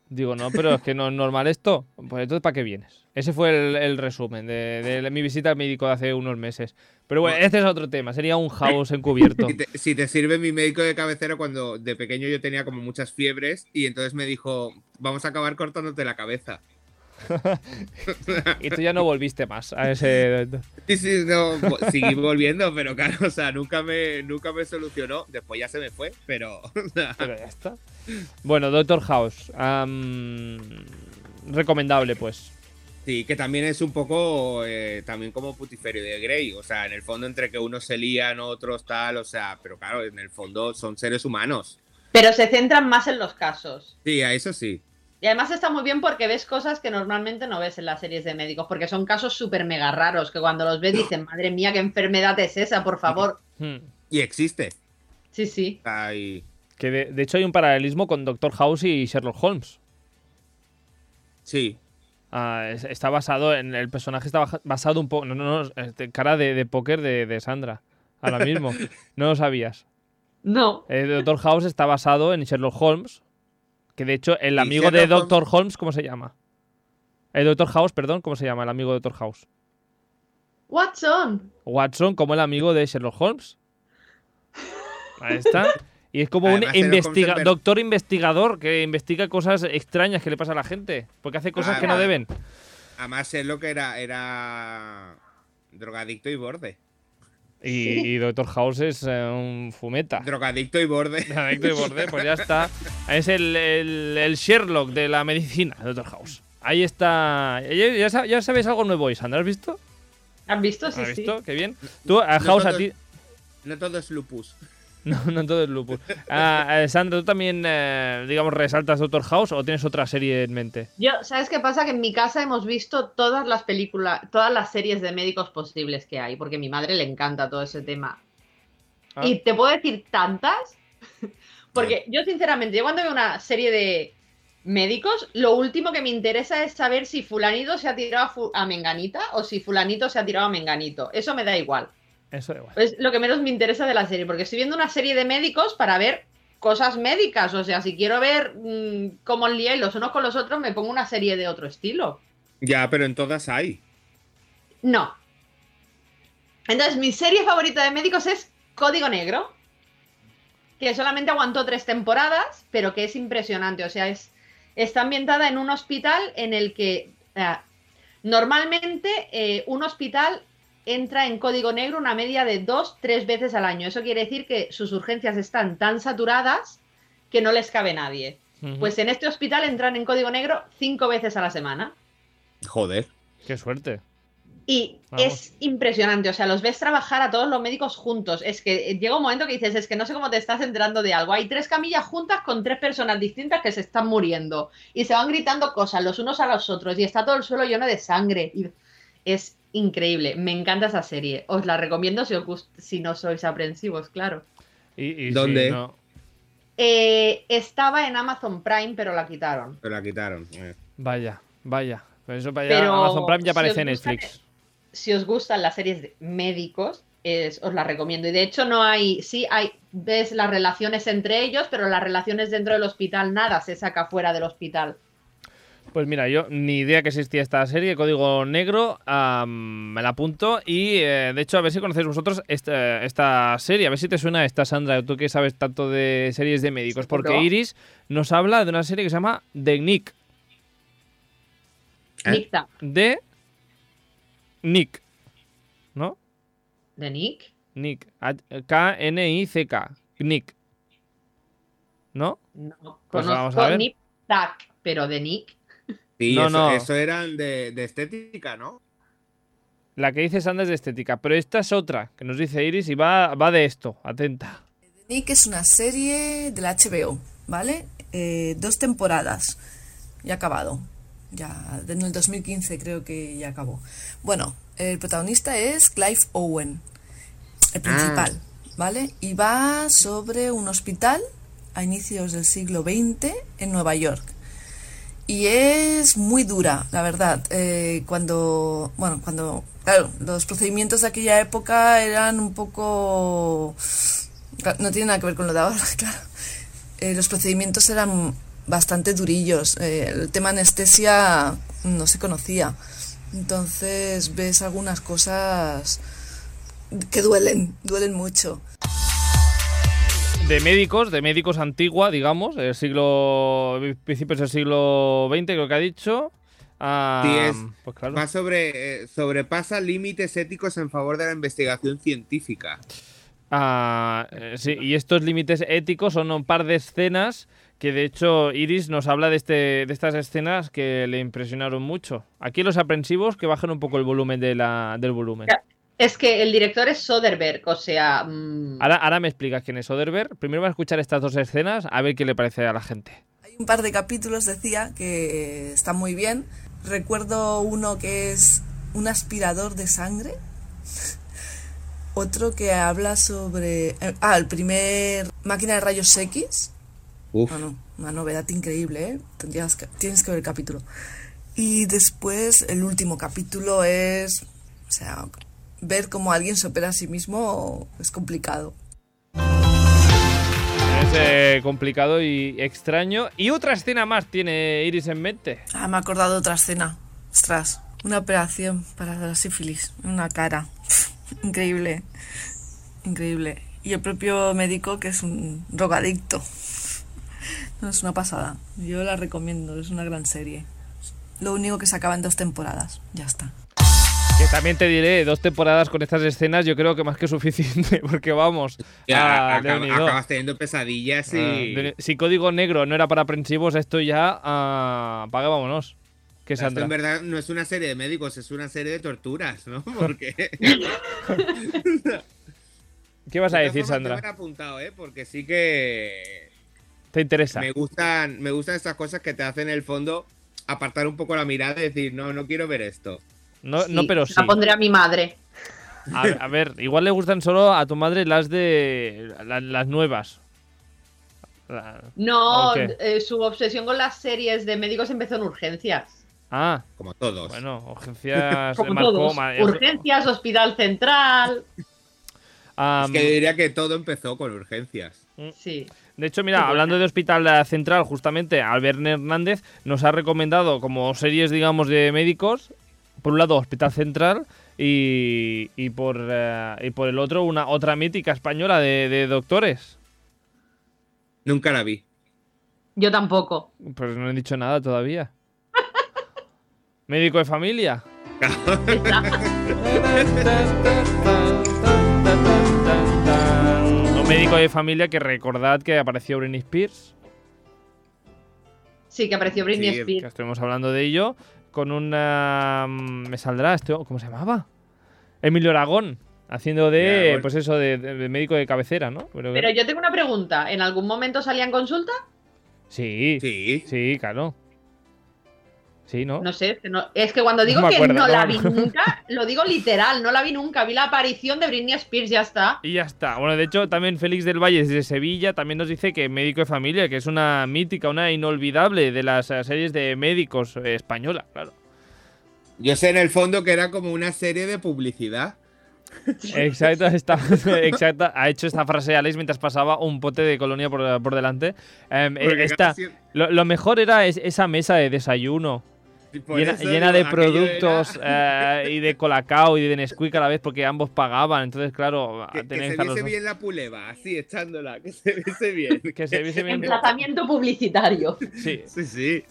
Digo, no, pero es que no es normal esto. Pues entonces, ¿para qué vienes? Ese fue el, el resumen de, de mi visita al médico de hace unos meses. Pero bueno, este es otro tema. Sería un house encubierto.
Si te, si te sirve mi médico de cabecera cuando de pequeño yo tenía como muchas fiebres y entonces me dijo, vamos a acabar cortándote la cabeza.
Y tú ya no volviste más a ese...
Sí, sí, no, seguí volviendo, pero claro, o sea, nunca me, nunca me solucionó. Después ya se me fue, pero.
Pero ya está. Bueno, Doctor House. recomendable, pues.
sí, que también es un poco eh, también como putiferio de Grey. O sea, en el fondo, entre que unos se lían, otros tal, o sea, pero claro, en el fondo son seres humanos.
Pero se centran más en los casos.
Sí, a eso sí.
Y además está muy bien porque ves cosas que normalmente no ves en las series de médicos, porque son casos súper mega raros, que cuando los ves dicen, madre mía, qué enfermedad es esa, por favor.
Hmm.
Y existe.
Sí, sí.
Que de, de hecho hay un paralelismo con Doctor House y Sherlock Holmes.
sí.
Ah, es- está basado en. El personaje está basado un poco. No, no, no. este, cara de, de póker de, de Sandra. Ahora mismo. no lo sabías.
No.
El Doctor House está basado en Sherlock Holmes. Que de hecho, el
¿Y
amigo de Doctor Holmes, ¿cómo se llama? El Doctor House, perdón, ¿cómo se llama? El amigo de Doctor House.
Watson.
Watson como el amigo de Sherlock Holmes. Ahí está. Y es como
Además,
un investiga doctor investigador que investiga cosas extrañas que le pasa a la gente. Porque hace cosas que no deben.
Además, es lo que era, era drogadicto y borde.
Y, y Doctor House es eh, un fumeta.
Drogadicto y borde.
Adicto y borde, pues ya está. Es el, el- el Sherlock de la medicina, Doctor House. Ahí está. Ya, ya ya sabéis algo nuevo, Isandra. ¿Has visto?
¿Has visto? Sí,
¿Has
sí.
visto? Qué bien. Tú, a House, a
todo-
ti.
No todo es lupus.
No, no todo es lupus. Ah, eh, Sandra, ¿tú también, eh, digamos, resaltas Doctor House o tienes otra serie en mente?
Yo, ¿sabes qué pasa? Que en mi casa hemos visto todas las películas, todas las series de médicos posibles que hay, porque a mi madre le encanta todo ese tema.
Ah.
Y te puedo decir tantas, porque yo sinceramente, yo cuando veo una serie de médicos, lo último que me interesa es saber si fulanito se ha tirado a, a menganita o si fulanito se ha tirado a menganito. Eso me da igual.
Eso da igual.
Es lo que menos me interesa de la serie, porque estoy viendo una serie de médicos para ver cosas médicas. O sea, si quiero ver mm, cómo liáis los unos con los otros, me pongo una serie de otro estilo.
Ya, pero en todas hay.
No. Entonces, mi serie favorita de médicos es Código Negro, que solamente aguantó tres temporadas, pero que es impresionante. O sea, es, está ambientada en un hospital en el que eh, normalmente eh, un hospital entra en código negro una media de dos, tres veces al año. Eso quiere decir que sus urgencias están tan saturadas que no les cabe nadie. Pues en este hospital entran en código negro cinco veces a la semana.
Joder.
Qué suerte.
Y
Vamos.
es impresionante, o sea, los ves trabajar a todos los médicos juntos. Es que llega un momento que dices, es que no sé cómo te estás enterando de algo. Hay tres camillas juntas con tres personas distintas que se están muriendo y se van gritando cosas los unos a los otros y está todo el suelo lleno de sangre. Y es increíble, me encanta esa serie. Os la recomiendo si, os gust- si no sois aprensivos, claro.
Y, y
¿Dónde?
sí, no.
Eh, estaba en Amazon Prime, pero la quitaron.
Pero la quitaron. eh.
Vaya, vaya. Pues eso para
Pero
Amazon Prime ya
si
aparece en
os gusta
Netflix.
si os gustan las series de médicos, es- os las recomiendo. Y de hecho no hay, sí hay, ves las relaciones entre ellos, pero las relaciones dentro del hospital, nada se saca fuera del hospital.
Pues mira, yo ni idea que existía esta serie, Código Negro, me la apunto y eh, de hecho a ver si conocéis vosotros esta, esta serie, a ver si te suena esta Sandra, tú que sabes tanto de series de médicos, porque. Iris nos habla de una serie que se llama The Nick,
¿Eh?
De Nick, ¿no?
¿De Nick?
Nick, K-N-I-C-K, Nick, ¿no?
No.
Pues vamos a
Conozco
ver.
Nip Tac, pero de Nick.
Sí,
No,
eso,
no.
eso eran de, de estética, ¿no?
La que dice Sandra es de estética, pero esta es otra que nos dice Iris y va, va de esto, atenta.
Nick es una serie de la HBO, ¿vale? Eh, dos temporadas. Ya ha acabado. Ya en el 2015 creo que ya acabó. Bueno, el protagonista es Clive Owen, el principal, ¿vale? Y va sobre un hospital a inicios del siglo XX en Nueva York. Y es muy dura, la verdad. Eh, cuando, bueno, cuando, claro, los procedimientos de aquella época eran un poco no tiene nada que ver con lo de ahora, claro. Eh, los procedimientos eran bastante durillos. eh, el tema anestesia no se conocía. Entonces ves algunas cosas que duelen, duelen mucho.
De médicos, de médicos antigua, digamos, del siglo. principios del siglo XX, creo que ha dicho. Ah,
Sí, es-
Pues claro.
Va sobre. eh, sobrepasa límites éticos en favor de la investigación científica.
Ah, eh, sí, y estos límites éticos son un par de escenas que de hecho Iris nos habla de, este, de estas escenas que le impresionaron mucho. Aquí los aprensivos que bajen un poco el volumen de la, del volumen.
Ya. Es que el director es Soderbergh, o sea. mm,
Ahora, ahora me explicas quién es Oderberg. Primero va a escuchar estas dos escenas a ver qué le parece a la gente.
Hay un par de capítulos, decía, que están muy bien. Recuerdo uno que es un aspirador de sangre. Otro que habla sobre... eh, Ah, el primer máquina de rayos X.
Uf.
Bueno, una novedad increíble, ¿eh? Tendrías que- tienes que ver el capítulo. Y después el último capítulo es... O sea, ver cómo alguien se opera a sí mismo es complicado.
Es eh, complicado y extraño. Y otra escena más tiene Iris en mente.
Ah, me he acordado de otra escena. Ostras, una operación para la sífilis una cara. Increíble. Increíble. Y el propio médico que es un drogadicto. No, es una pasada. Yo la recomiendo, es una gran serie. Lo único que se acaba en dos temporadas. Ya está.
Que también te diré, dos temporadas con estas escenas yo creo que más que suficiente, porque vamos.
Ya, acabas teniendo pesadillas y.
Ah, si código negro no era para aprensivos, esto ya ah, apaga, vámonos. Que
Esto en verdad no es una serie de médicos, es una serie de torturas, ¿no? Porque.
¿Qué vas a
De
decir, Sandra?
me apuntado, ¿eh? Porque sí que.
¿Te interesa?
Me gustan, me gustan estas cosas que te hacen en el fondo apartar un poco la mirada y decir, no, no quiero ver esto.
No,
sí,
no, pero sí.
La pondré a mi madre.
A, a ver, igual le gustan solo a tu madre las de. la- las nuevas. La-
No, eh, su obsesión con las series de médicos empezó en urgencias.
Ah,
Como todos.
bueno, urgencias.
Como todos. Urgencias, hospital central.
Am,
es que diría que todo empezó con urgencias.
Sí.
De hecho, mira, hablando de Hospital Central, justamente Albert Hernández nos ha recomendado como series, digamos, de médicos. Por un lado, Hospital Central y, y por, eh, y por el otro, una otra mítica española de, de doctores.
Nunca la vi.
Yo tampoco.
Pues no he dicho nada todavía. Médico de familia. Un médico de familia que recordad que apareció Britney Spears.
Sí, que apareció Britney
Sí,
que
Spears.
estuvimos hablando de ello, con una... mm, Me saldrá esto, ¿cómo se llamaba? Emilio Aragón, haciendo de,
Aragón.
pues eso, de, de- de médico de cabecera, ¿no? Pero-
Pero yo tengo una pregunta. ¿En algún momento salía en consulta?
sí, sí,
Sí.
claro. Sí, ¿no?
No sé, es que, no- es que cuando digo que no
no
la vi nunca, lo digo literal, no la vi nunca. Vi la aparición de Britney Spears, ya está.
Y ya está. Bueno, de hecho, también Félix del Valle desde Sevilla también nos dice que Médico de Familia, que es una mítica, una inolvidable de las eh, series de médicos eh, española, claro.
Yo sé en el fondo que era como una serie de publicidad.
Exacto, está, exacto, ha hecho esta frase Alex mientras pasaba un pote de colonia por, por delante. Em, eh, esta- lo, lo mejor era es- esa mesa de desayuno, llena, de productos
era-
eh, y de colacao y de Nesquik a la vez porque ambos pagaban. Entonces, claro,
Que, que se viese bien la puleva, así echándola, que se viese bien.
Que se viese bien.
Emplazamiento publicitario.
Sí.
Sí, sí.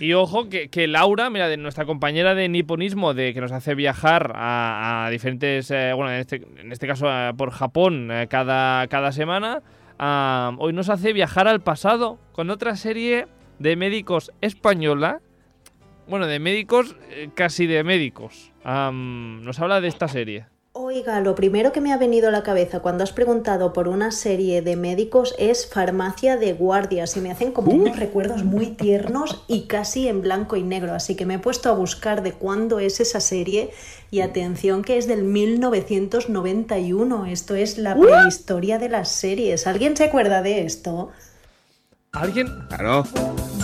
Y ojo que, que Laura, mira, de nuestra compañera de niponismo, de que nos hace viajar a, a diferentes, eh, bueno, en este, en este caso eh, por Japón eh, cada, cada semana, hoy nos hace viajar al pasado con otra serie de médicos española, bueno, de médicos, eh, casi de médicos. Nos habla de esta serie.
Oiga, lo primero que me ha venido a la cabeza cuando has preguntado por una serie de médicos es Farmacia de Guardias y me hacen como unos recuerdos muy tiernos y casi en blanco y negro, así que me he puesto a buscar de cuándo es esa serie y atención que es del 1991, esto es la prehistoria de las series. ¿Alguien se acuerda de esto?
¿Alguien?
Claro,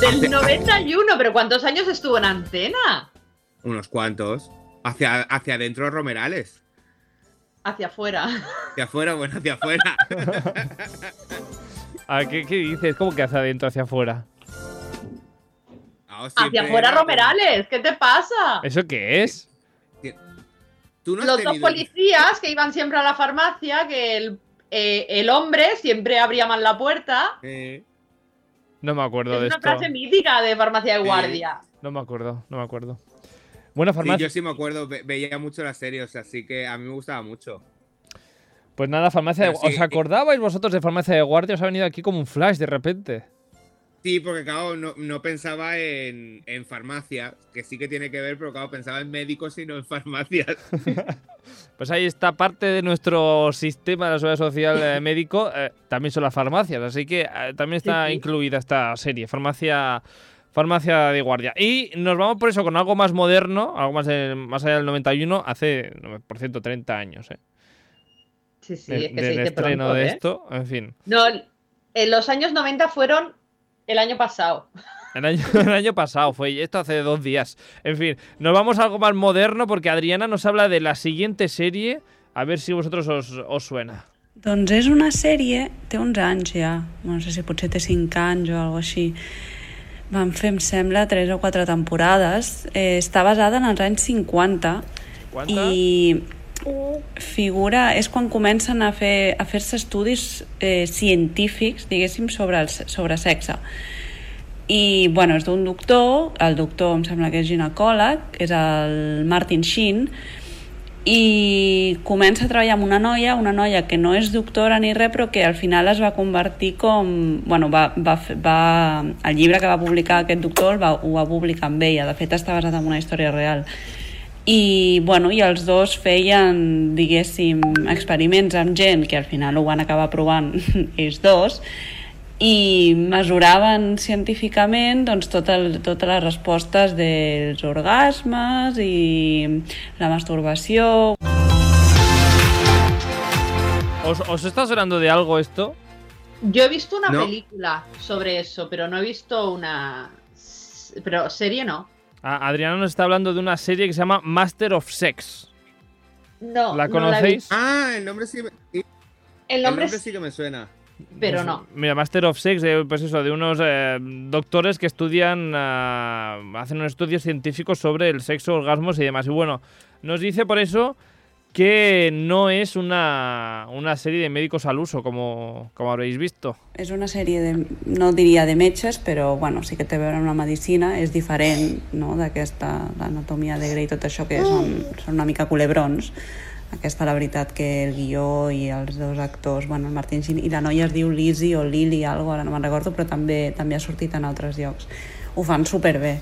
Del 91, pero ¿cuántos años estuvo en antena?
unos cuantos. Hacia, hacia adentro Romerales.
Hacia afuera.
Hacia afuera, bueno, hacia afuera.
¿qué, ¿Qué dices? ¿Cómo que hacia adentro, hacia afuera?
Hacia afuera, Romerales. ¿Qué te pasa?
¿Eso qué es?
Tú no has
Los dos policías que iban siempre a la farmacia, que el, eh, el hombre siempre abría mal la puerta.
Eh,
No me acuerdo
Es
de
una
esto.
frase mítica de farmacia de
Sí.
guardia.
No me acuerdo, no me acuerdo. Buena
sí,
farmacia.
yo sí me acuerdo, ve- veía mucho las series, así que a mí me gustaba mucho.
Pues nada, farmacia de...
Sí,
¿Os acordabais vosotros de farmacia de guardia? Os ha venido aquí como un flash de repente.
Sí, porque claro, no, no pensaba en, en farmacia, que sí que tiene que ver, pero claro, pensaba en médicos y no en farmacias.
Pues ahí está parte de nuestro sistema de la seguridad social eh, médico. eh, también son las farmacias, así que eh, también está
Sí, sí.
incluida esta serie, farmacia, farmacia de guardia. Y nos vamos por eso con algo más moderno, algo más, de- más allá del 91, hace, por cierto, 30 años. Eh,
Sí, sí,
de-
es que se dice
estreno
pronto,
de
¿eh?
esto, en fin.
No, en los años 90 fueron el año pasado.
El año, el año pasado fue, y esto hace dos días. En fin, nos vamos a algo más moderno porque Adriana nos habla de la siguiente serie. A ver si vosotros os, os suena.
Doncs és una sèrie, té uns anys ja, no sé si potser té 5 anys o alguna així. Van fer, em sembla, 3 o 4 temporades. Eh, està basada en els anys 50
Quanta?
i figura, és quan comencen a fer a fer-se estudis eh, científics, diguéssim, sobre, el, sobre sexe. I, bueno, és d'un doctor, el doctor em sembla que és ginecòleg, és el Martin Sheen, i comença a treballar amb una noia, una noia que no és doctora ni res, però que al final es va convertir com... Bueno, va, va, fer- va, el llibre que va publicar aquest doctor va, ho va publicar amb ella, de fet està basat en una història real. I, bueno, i els dos feien, diguéssim, experiments amb gent que al final ho van acabar provant ells dos, i mesuraven científicament doncs, tot el, totes les respostes dels orgasmes i la masturbació.
¿Os, os está sonando de algo esto?
Yo he visto una
No.
película sobre eso, pero no he visto una. Pero serie no.
A- Adriana nos está hablando de una serie que se llama Master of Sex.
No.
¿La
no
conocéis?
visto.
Ah, el nombre sí, me- sí,
el
el
nombre es-
sí que me suena.
pero
Pues,
no.
Mira, Master of Sex, eh, pues eso, de unos eh, doctores que estudian, ah, hacen unos estudios científicos sobre el sexo, orgasmos y demás. Y bueno, nos dice por eso que no es una, una serie de médicos al uso, como, como habréis visto.
És una sèrie, de, no diria de metges, però bueno, sí que té a veure amb la medicina, és diferent no, d'aquesta anatomia de Grey tot això, que són, són una mica culebrons. Aquesta, la veritat, que el guió i els dos actors, bueno, el Martin Sheen i la noia es diu Lizzie o Lily, algo, ara no me'n recordo, però també també ha sortit en altres llocs. Ho fan superbé.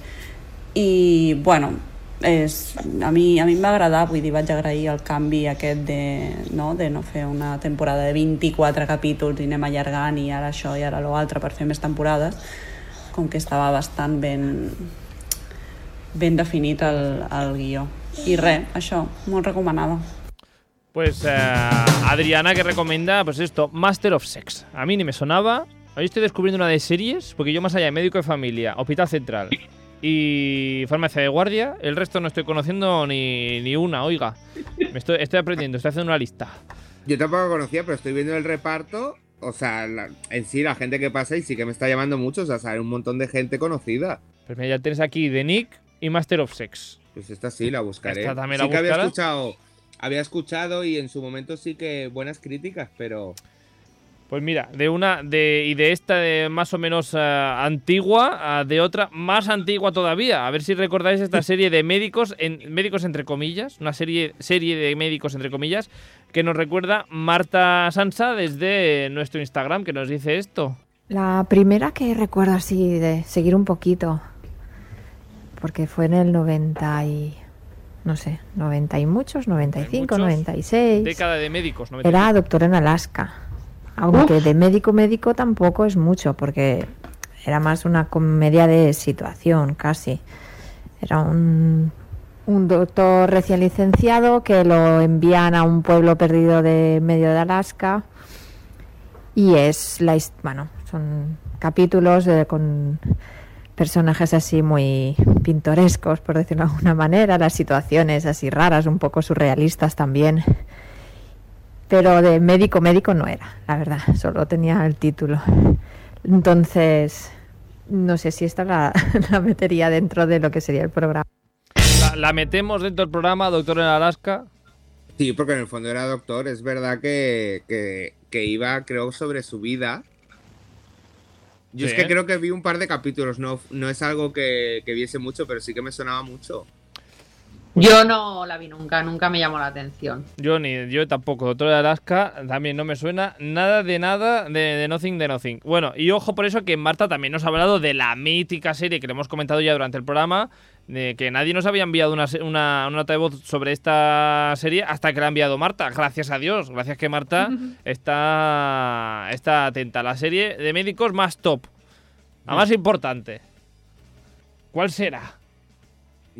I, bueno, és, a, mi, a mi em va agradar, vull dir, vaig agrair el canvi aquest de no, de no fer una temporada de 24 capítols i anem allargant i ara això i ara l'altre per fer més temporades, com que estava bastant ben, ben definit el, el guió. I res, això, molt recomanada.
Pues eh, Adriana que recomienda, pues esto, Master of Sex. A mí ni me sonaba. Hoy estoy descubriendo una de series, porque yo más allá de médico de familia, Hospital Central y Farmacia de Guardia. El resto no estoy conociendo ni, ni una, oiga. Me estoy, estoy aprendiendo, estoy haciendo una lista.
Yo tampoco conocía, pero estoy viendo el reparto. O sea, la- en sí, la gente que pasa y sí que me está llamando mucho. O sea, sale un montón de gente conocida.
Pues mira, ya tienes aquí The Nick y Master of Sex.
Pues esta sí la buscaré.
Esta también
sí
la
que había escuchado. Había escuchado y en su momento sí que buenas críticas, pero.
Pues mira, de una de y de esta de más o menos eh, antigua a de otra más antigua todavía. A ver si recordáis esta serie de médicos en médicos entre comillas, una serie serie de médicos entre comillas que nos recuerda Marta Sansa desde nuestro Instagram que nos dice esto.
La primera que recuerdo así de seguir un poquito, porque fue en el 90 y... no sé, 90 y muchos, 95,
muchos.
96.
Década de médicos.
Era Doctor en Alaska. Aunque de médico médico tampoco es mucho, porque era más una comedia de situación, casi. Era un, un doctor recién licenciado que lo envían a un pueblo perdido de medio de Alaska. Y es la bueno, son capítulos eh, con personajes así muy pintorescos, por decirlo de alguna manera, las situaciones así raras, un poco surrealistas también. Pero de médico médico no era, la verdad, solo tenía el título. Entonces, no sé si esta la, la metería dentro de lo que sería el programa.
La, la metemos dentro del programa Doctor en Alaska.
Sí, porque en el fondo era doctor. Es verdad que, que, que iba, creo, sobre su vida. Yo
Sí,
es que
¿eh?
creo que vi un par de capítulos. No, no es algo que, que viese mucho, pero sí que me sonaba mucho.
Yo no la vi nunca, nunca me llamó la atención.
Yo ni yo tampoco, Doctor de Alaska también no me suena nada de nada de, de Nothing de Nothing. Bueno, y ojo por eso que Marta también nos ha hablado de la mítica serie que le hemos comentado ya durante el programa, de que nadie nos había enviado una, una, una nota de voz sobre esta serie hasta que la ha enviado Marta. Gracias a Dios, gracias que Marta está, está atenta. La serie de médicos más top, la más importante. ¿Cuál será?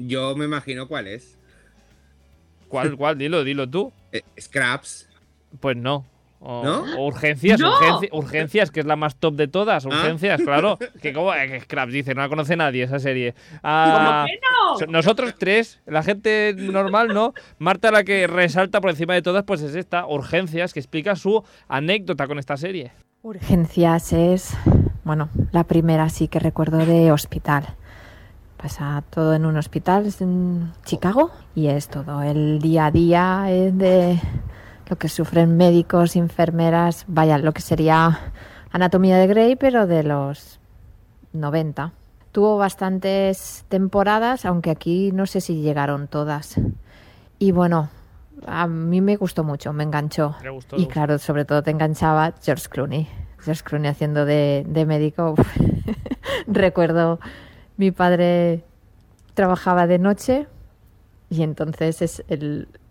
Yo me imagino cuál es.
¿Cuál, cuál? Dilo, dilo tú.
Eh, Scraps.
Pues no. O,
¿No?
o urgencias,
¡No!
urgenci- urgencias, que es la más top de todas.
Ah.
Urgencias, claro. Que como eh, que Scraps dice, no la conoce nadie esa serie. Ah,
¿Cómo que no?
so- Nosotros tres, la gente normal no. Marta la que resalta por encima de todas, pues es esta, Urgencias, que explica su anécdota con esta serie.
Urgencias es, bueno, la primera sí que recuerdo de hospital. Pasa todo en un hospital en Chicago y es todo el día a día de lo que sufren médicos, enfermeras, vaya, lo que sería Anatomía de Grey, pero de los 90. Tuvo bastantes temporadas, aunque aquí no sé si llegaron todas. Y bueno, a mí me gustó mucho, me enganchó.
Gustó,
y claro, sobre todo te enganchaba George Clooney. George Clooney haciendo de, de médico. Recuerdo, mi padre trabajaba de noche y entonces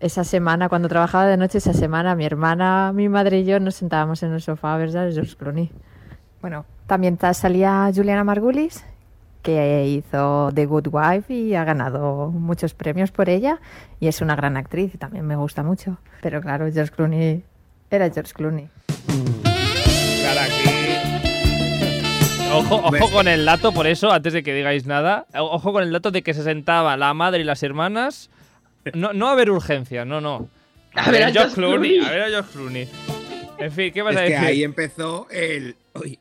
esa semana, cuando trabajaba de noche, esa semana, mi hermana, mi madre y yo nos sentábamos en el sofá a ver a George Clooney. Bueno, también ta- salía Juliana Margulis, que hizo The Good Wife y ha ganado muchos premios por ella. Y es una gran actriz y también me gusta mucho. Pero claro, George Clooney era George Clooney.
Ojo, ojo con el dato, por eso, antes de que digáis nada, ojo con el dato de que se sentaba la madre y las hermanas. No, no a ver urgencias, no, no.
A ver a George Clooney.
A ver a George Clooney. En fin, ¿qué vas
Es
a
que
decir?
ahí empezó el, uy,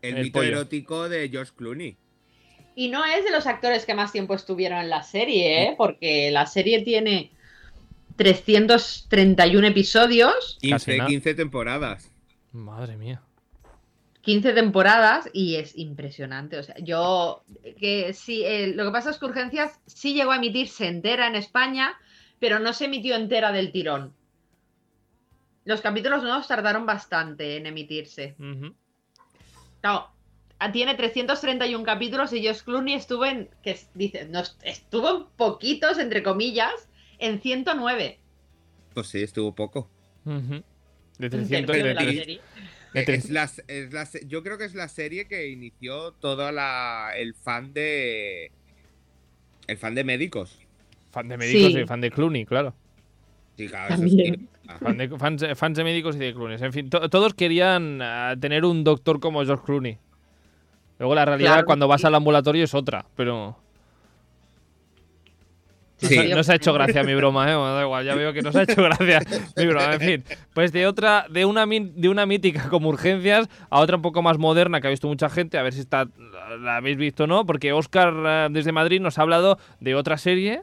el,
El
mito
pollo.
erótico de George Clooney.
Y no es de los actores que más tiempo estuvieron en la serie, ¿eh? porque la serie tiene 331 episodios,
15,
nada.
15 temporadas.
Madre mía.
15 temporadas y es impresionante. O sea, yo que sí, eh, lo que pasa es que Urgencias sí llegó a emitirse entera en España, pero no se emitió entera del tirón. Los capítulos nuevos tardaron bastante en emitirse.
Ujú.
Claro, ah, tiene 331 capítulos y Josh Clooney estuvo en, que dice, no, est- estuvo en poquitos, entre comillas, en 109.
Pues sí, estuvo poco.
De
Un
300
tercio de
Eh, Es la, es la yo creo que es la serie que inició todo la, el fan de. El fan de médicos.
Fan de médicos
Sí.
y fan de Clooney, claro.
Sí, claro, eso
También.
sí. Ah,
Fan de- fans, fans de médicos y de Clooney. En fin, to- todos querían ah, tener un doctor como George Clooney. Luego la realidad
Claro,
cuando vas
sí.
al ambulatorio es otra, pero... No,
Sí.
se, no se ha hecho gracia mi broma, ¿eh? Bueno, da igual, ya veo que no se ha hecho gracia mi broma. En fin, pues de otra, de una, de una mítica como Urgencias a otra un poco más moderna que ha visto mucha gente, a ver si está, la, la habéis visto o no, porque Oscar eh, desde Madrid nos ha hablado de otra serie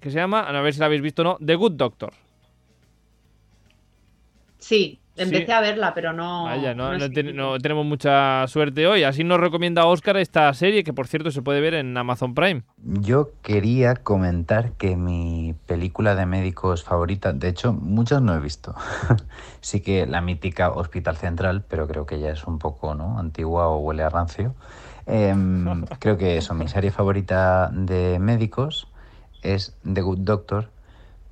que se llama, a ver si la habéis visto o no, The Good Doctor.
Sí, empecé
Sí.
a verla, pero no.
Vaya, no,
no
no
he
ten-
seguido.
no tenemos mucha suerte hoy. Así nos recomienda Oscar esta serie, que por cierto se puede ver en Amazon Prime.
Yo quería comentar que mi película de médicos favorita, de hecho, muchas no he visto. sí que la mítica Hospital Central, pero creo que ya es un poco ¿no? antigua o huele a rancio. Em, creo que eso, mi serie favorita de médicos es The Good Doctor,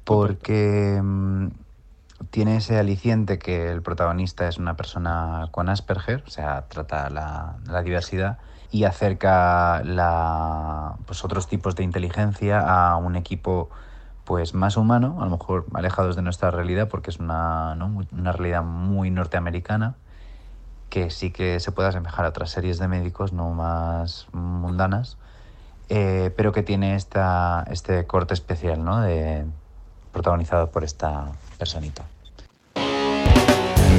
porque mm, tiene ese aliciente que el protagonista es una persona con Asperger, o sea, trata la, la diversidad y acerca la, pues otros tipos de inteligencia a un equipo pues más humano, a lo mejor alejados de nuestra realidad, porque es una, ¿no? Una realidad muy norteamericana, que sí que se puede asemejar a otras series de médicos no más mundanas, eh, pero que tiene esta, este corte especial, ¿no? De, protagonizado por esta personita.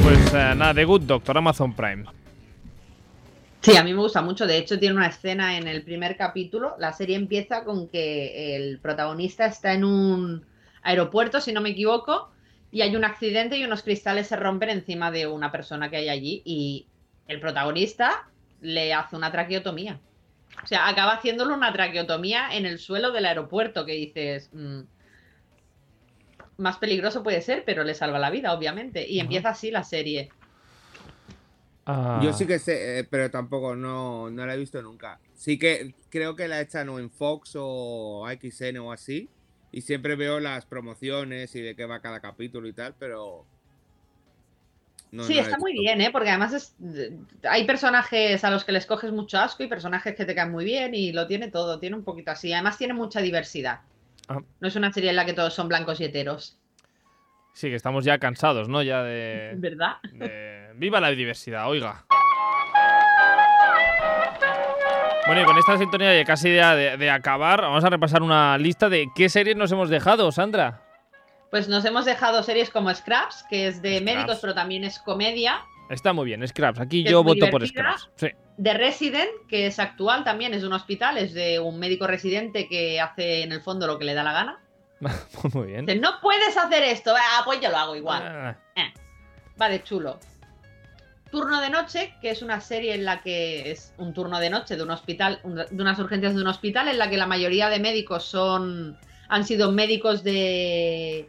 Pues eh, nada, The Good Doctor, Amazon Prime.
Sí, a mí me gusta mucho. De hecho, tiene una escena en el primer capítulo. La serie empieza con que el protagonista está en un aeropuerto, si no me equivoco, y hay un accidente y unos cristales se rompen encima de una persona que hay allí y el protagonista le hace una traqueotomía. O sea, acaba haciéndole una traqueotomía en el suelo del aeropuerto que dices... mm, más peligroso puede ser, pero le salva la vida, obviamente. Y empieza así la serie.
Ah,
Yo sí que sé, eh, pero tampoco no, no la he visto nunca. Sí que creo que la echan o en Fox o XN o así. Y siempre veo las promociones y de qué va cada capítulo y tal, pero. no-
sí,
no
está muy bien, ¿eh? Porque además es, hay personajes a los que les coges mucho asco y personajes que te caen muy bien y lo tiene todo, tiene un poquito así. Además tiene mucha diversidad.
Ah.
No es una serie en la que todos son blancos y heteros,
Sí, que estamos ya cansados, ¿no? Ya de...
¿verdad?
de- Viva la diversidad, oiga. Bueno, y con esta sintonía ya casi de, de- de acabar, vamos a repasar una lista de qué series nos hemos dejado, Sandra.
Pues nos hemos dejado series como Scraps, que es de
Scraps.
médicos, pero también es comedia.
Está muy bien, Scraps. Aquí yo voto por. Scraps. Sí.
The Resident, que es actual también, es de un hospital, es de un médico residente que hace en el fondo lo que le da la gana.
muy bien.
Dice, no puedes hacer esto, ah, pues yo lo hago igual.
Ah,
Eh, va de chulo. Turno de noche, que es una serie en la que es un turno de noche de un hospital, de unas urgencias de un hospital, en la que la mayoría de médicos son han sido médicos de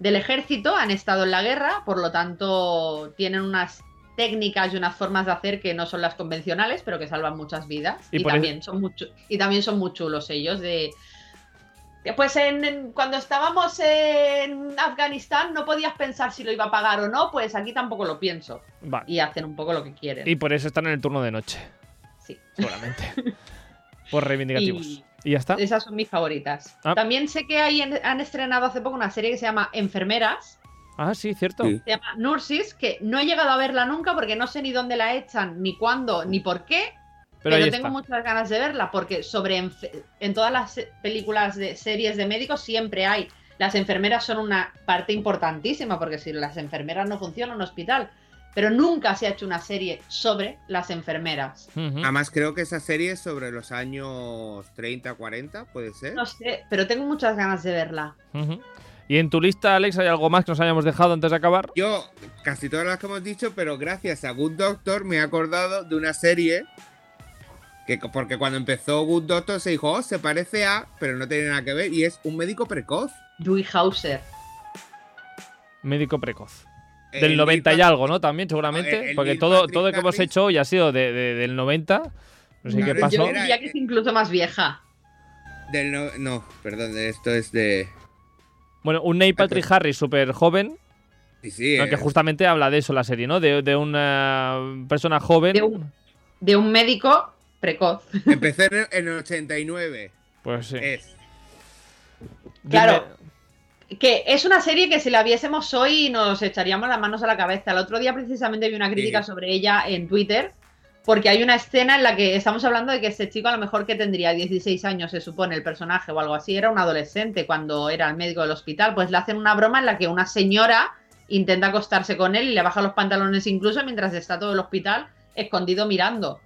del ejército, han estado en la guerra, por lo tanto tienen unas técnicas y unas formas de hacer que no son las convencionales, pero que salvan muchas vidas.
Y
también son mucho, y también son muy chulos ellos de pues en, en- cuando estábamos en Afganistán no podías pensar si lo iba a pagar o no, pues aquí tampoco lo pienso.
vale.
Y hacen un poco lo que quieren.
Y por eso están en el turno de noche,
Sí.
seguramente. por reivindicativos.
Y-
Y, ya está.
Esas son mis favoritas.
Ah.
También sé que hay han estrenado hace poco una serie que se llama Enfermeras.
Ah, sí, cierto.
Sí.
Se llama Nurses, que no he llegado a verla nunca porque no sé ni dónde la echan, ni cuándo, ni por qué.
Pero,
tengo
está.
muchas ganas de verla porque sobre en todas las películas de series de médicos siempre hay. Las enfermeras son una parte importantísima porque si las enfermeras no funcionan un hospital. Pero nunca se ha hecho una serie sobre las enfermeras.
Además, creo que esa serie es sobre los años 30, 40, puede ser.
No sé, pero tengo muchas ganas de verla.
Ujú. Y en tu lista, Alex, ¿hay algo más que nos hayamos dejado antes de acabar?
Yo, casi todas las que hemos dicho, pero gracias a Good Doctor me he acordado de una serie que, porque cuando empezó Good Doctor se dijo, oh, se parece a, pero no tiene nada que ver, y es un médico precoz.
Dewey Hauser.
Médico precoz. Del
El
90 y algo, ¿no? También, seguramente.
El- el
porque todo,
Patrick
todo lo que hemos hecho hoy ha sido de, de- del 90. No sé
Claro,
qué pasó.
Yo diría que es incluso más vieja.
Del no, no, perdón, esto es de.
Bueno, un Neil Patrick Harris súper joven,
Sí, sí.
¿no?
eh,
que justamente habla de eso la serie, ¿no? De, de una persona joven.
De un- De un médico precoz.
Empecé en el, en el 89.
Pues sí.
Es.
Claro. Que es una serie que si la viésemos hoy nos echaríamos las manos a la cabeza. El otro día precisamente vi una crítica
Sí.
sobre ella en Twitter porque hay una escena en la que estamos hablando de que este chico a lo mejor que tendría 16 años, se supone, el personaje o algo así, era un adolescente cuando era el médico del hospital, pues le hacen una broma en la que una señora intenta acostarse con él y le baja los pantalones incluso mientras está todo el hospital escondido mirando.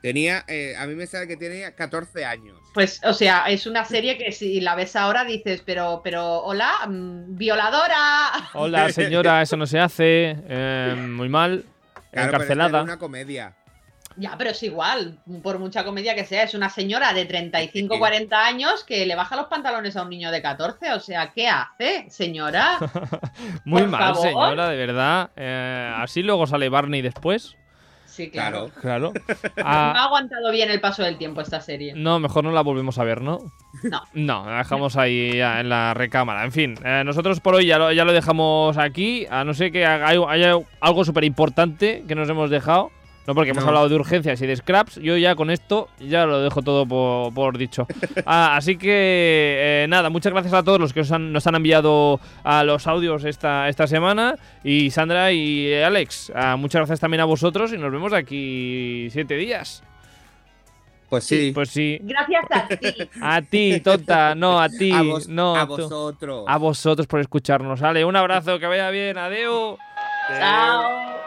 Tenía, eh, a mí me sale que tenía 14 años.
Pues, o sea, es una serie que si la ves ahora dices, pero, pero, hola, mm, violadora.
Hola, señora, eso no se hace. eh, muy mal.
Claro, pero es que
encarcelada.
era una comedia.
Ya, pero es igual, por mucha comedia que sea, es una señora de 35, 40 años que le baja los pantalones a un niño de 14. O sea, ¿qué hace, señora?
Muy
por
mal,
favor.
señora, de verdad. Eh, así luego sale Barney después.
Sí, claro.
Claro.
No
Ah,
ha aguantado bien el paso del tiempo esta serie.
no, mejor no la volvemos a ver, ¿no?
No.
No, la dejamos ahí ya en la recámara. En fin, eh, nosotros por hoy ya lo, ya lo dejamos aquí. A no ser que haga- haya algo súper importante que nos hemos dejado. No, porque hemos
No.
hablado de urgencias y de scraps. Yo ya con esto ya lo dejo todo por, por dicho. Ah, así que eh, nada, muchas gracias a todos los que nos han, nos han enviado a los audios esta, esta semana. Y Sandra y Alex, ah, muchas gracias también a vosotros y nos vemos de aquí siete días.
Pues sí.
Pues sí.
Gracias a ti.
A ti, tonta, no, a ti,
A vos-
no.
a
tú.
vosotros.
A vosotros por escucharnos. Vale, un abrazo, que vaya bien, adeu.
Chao.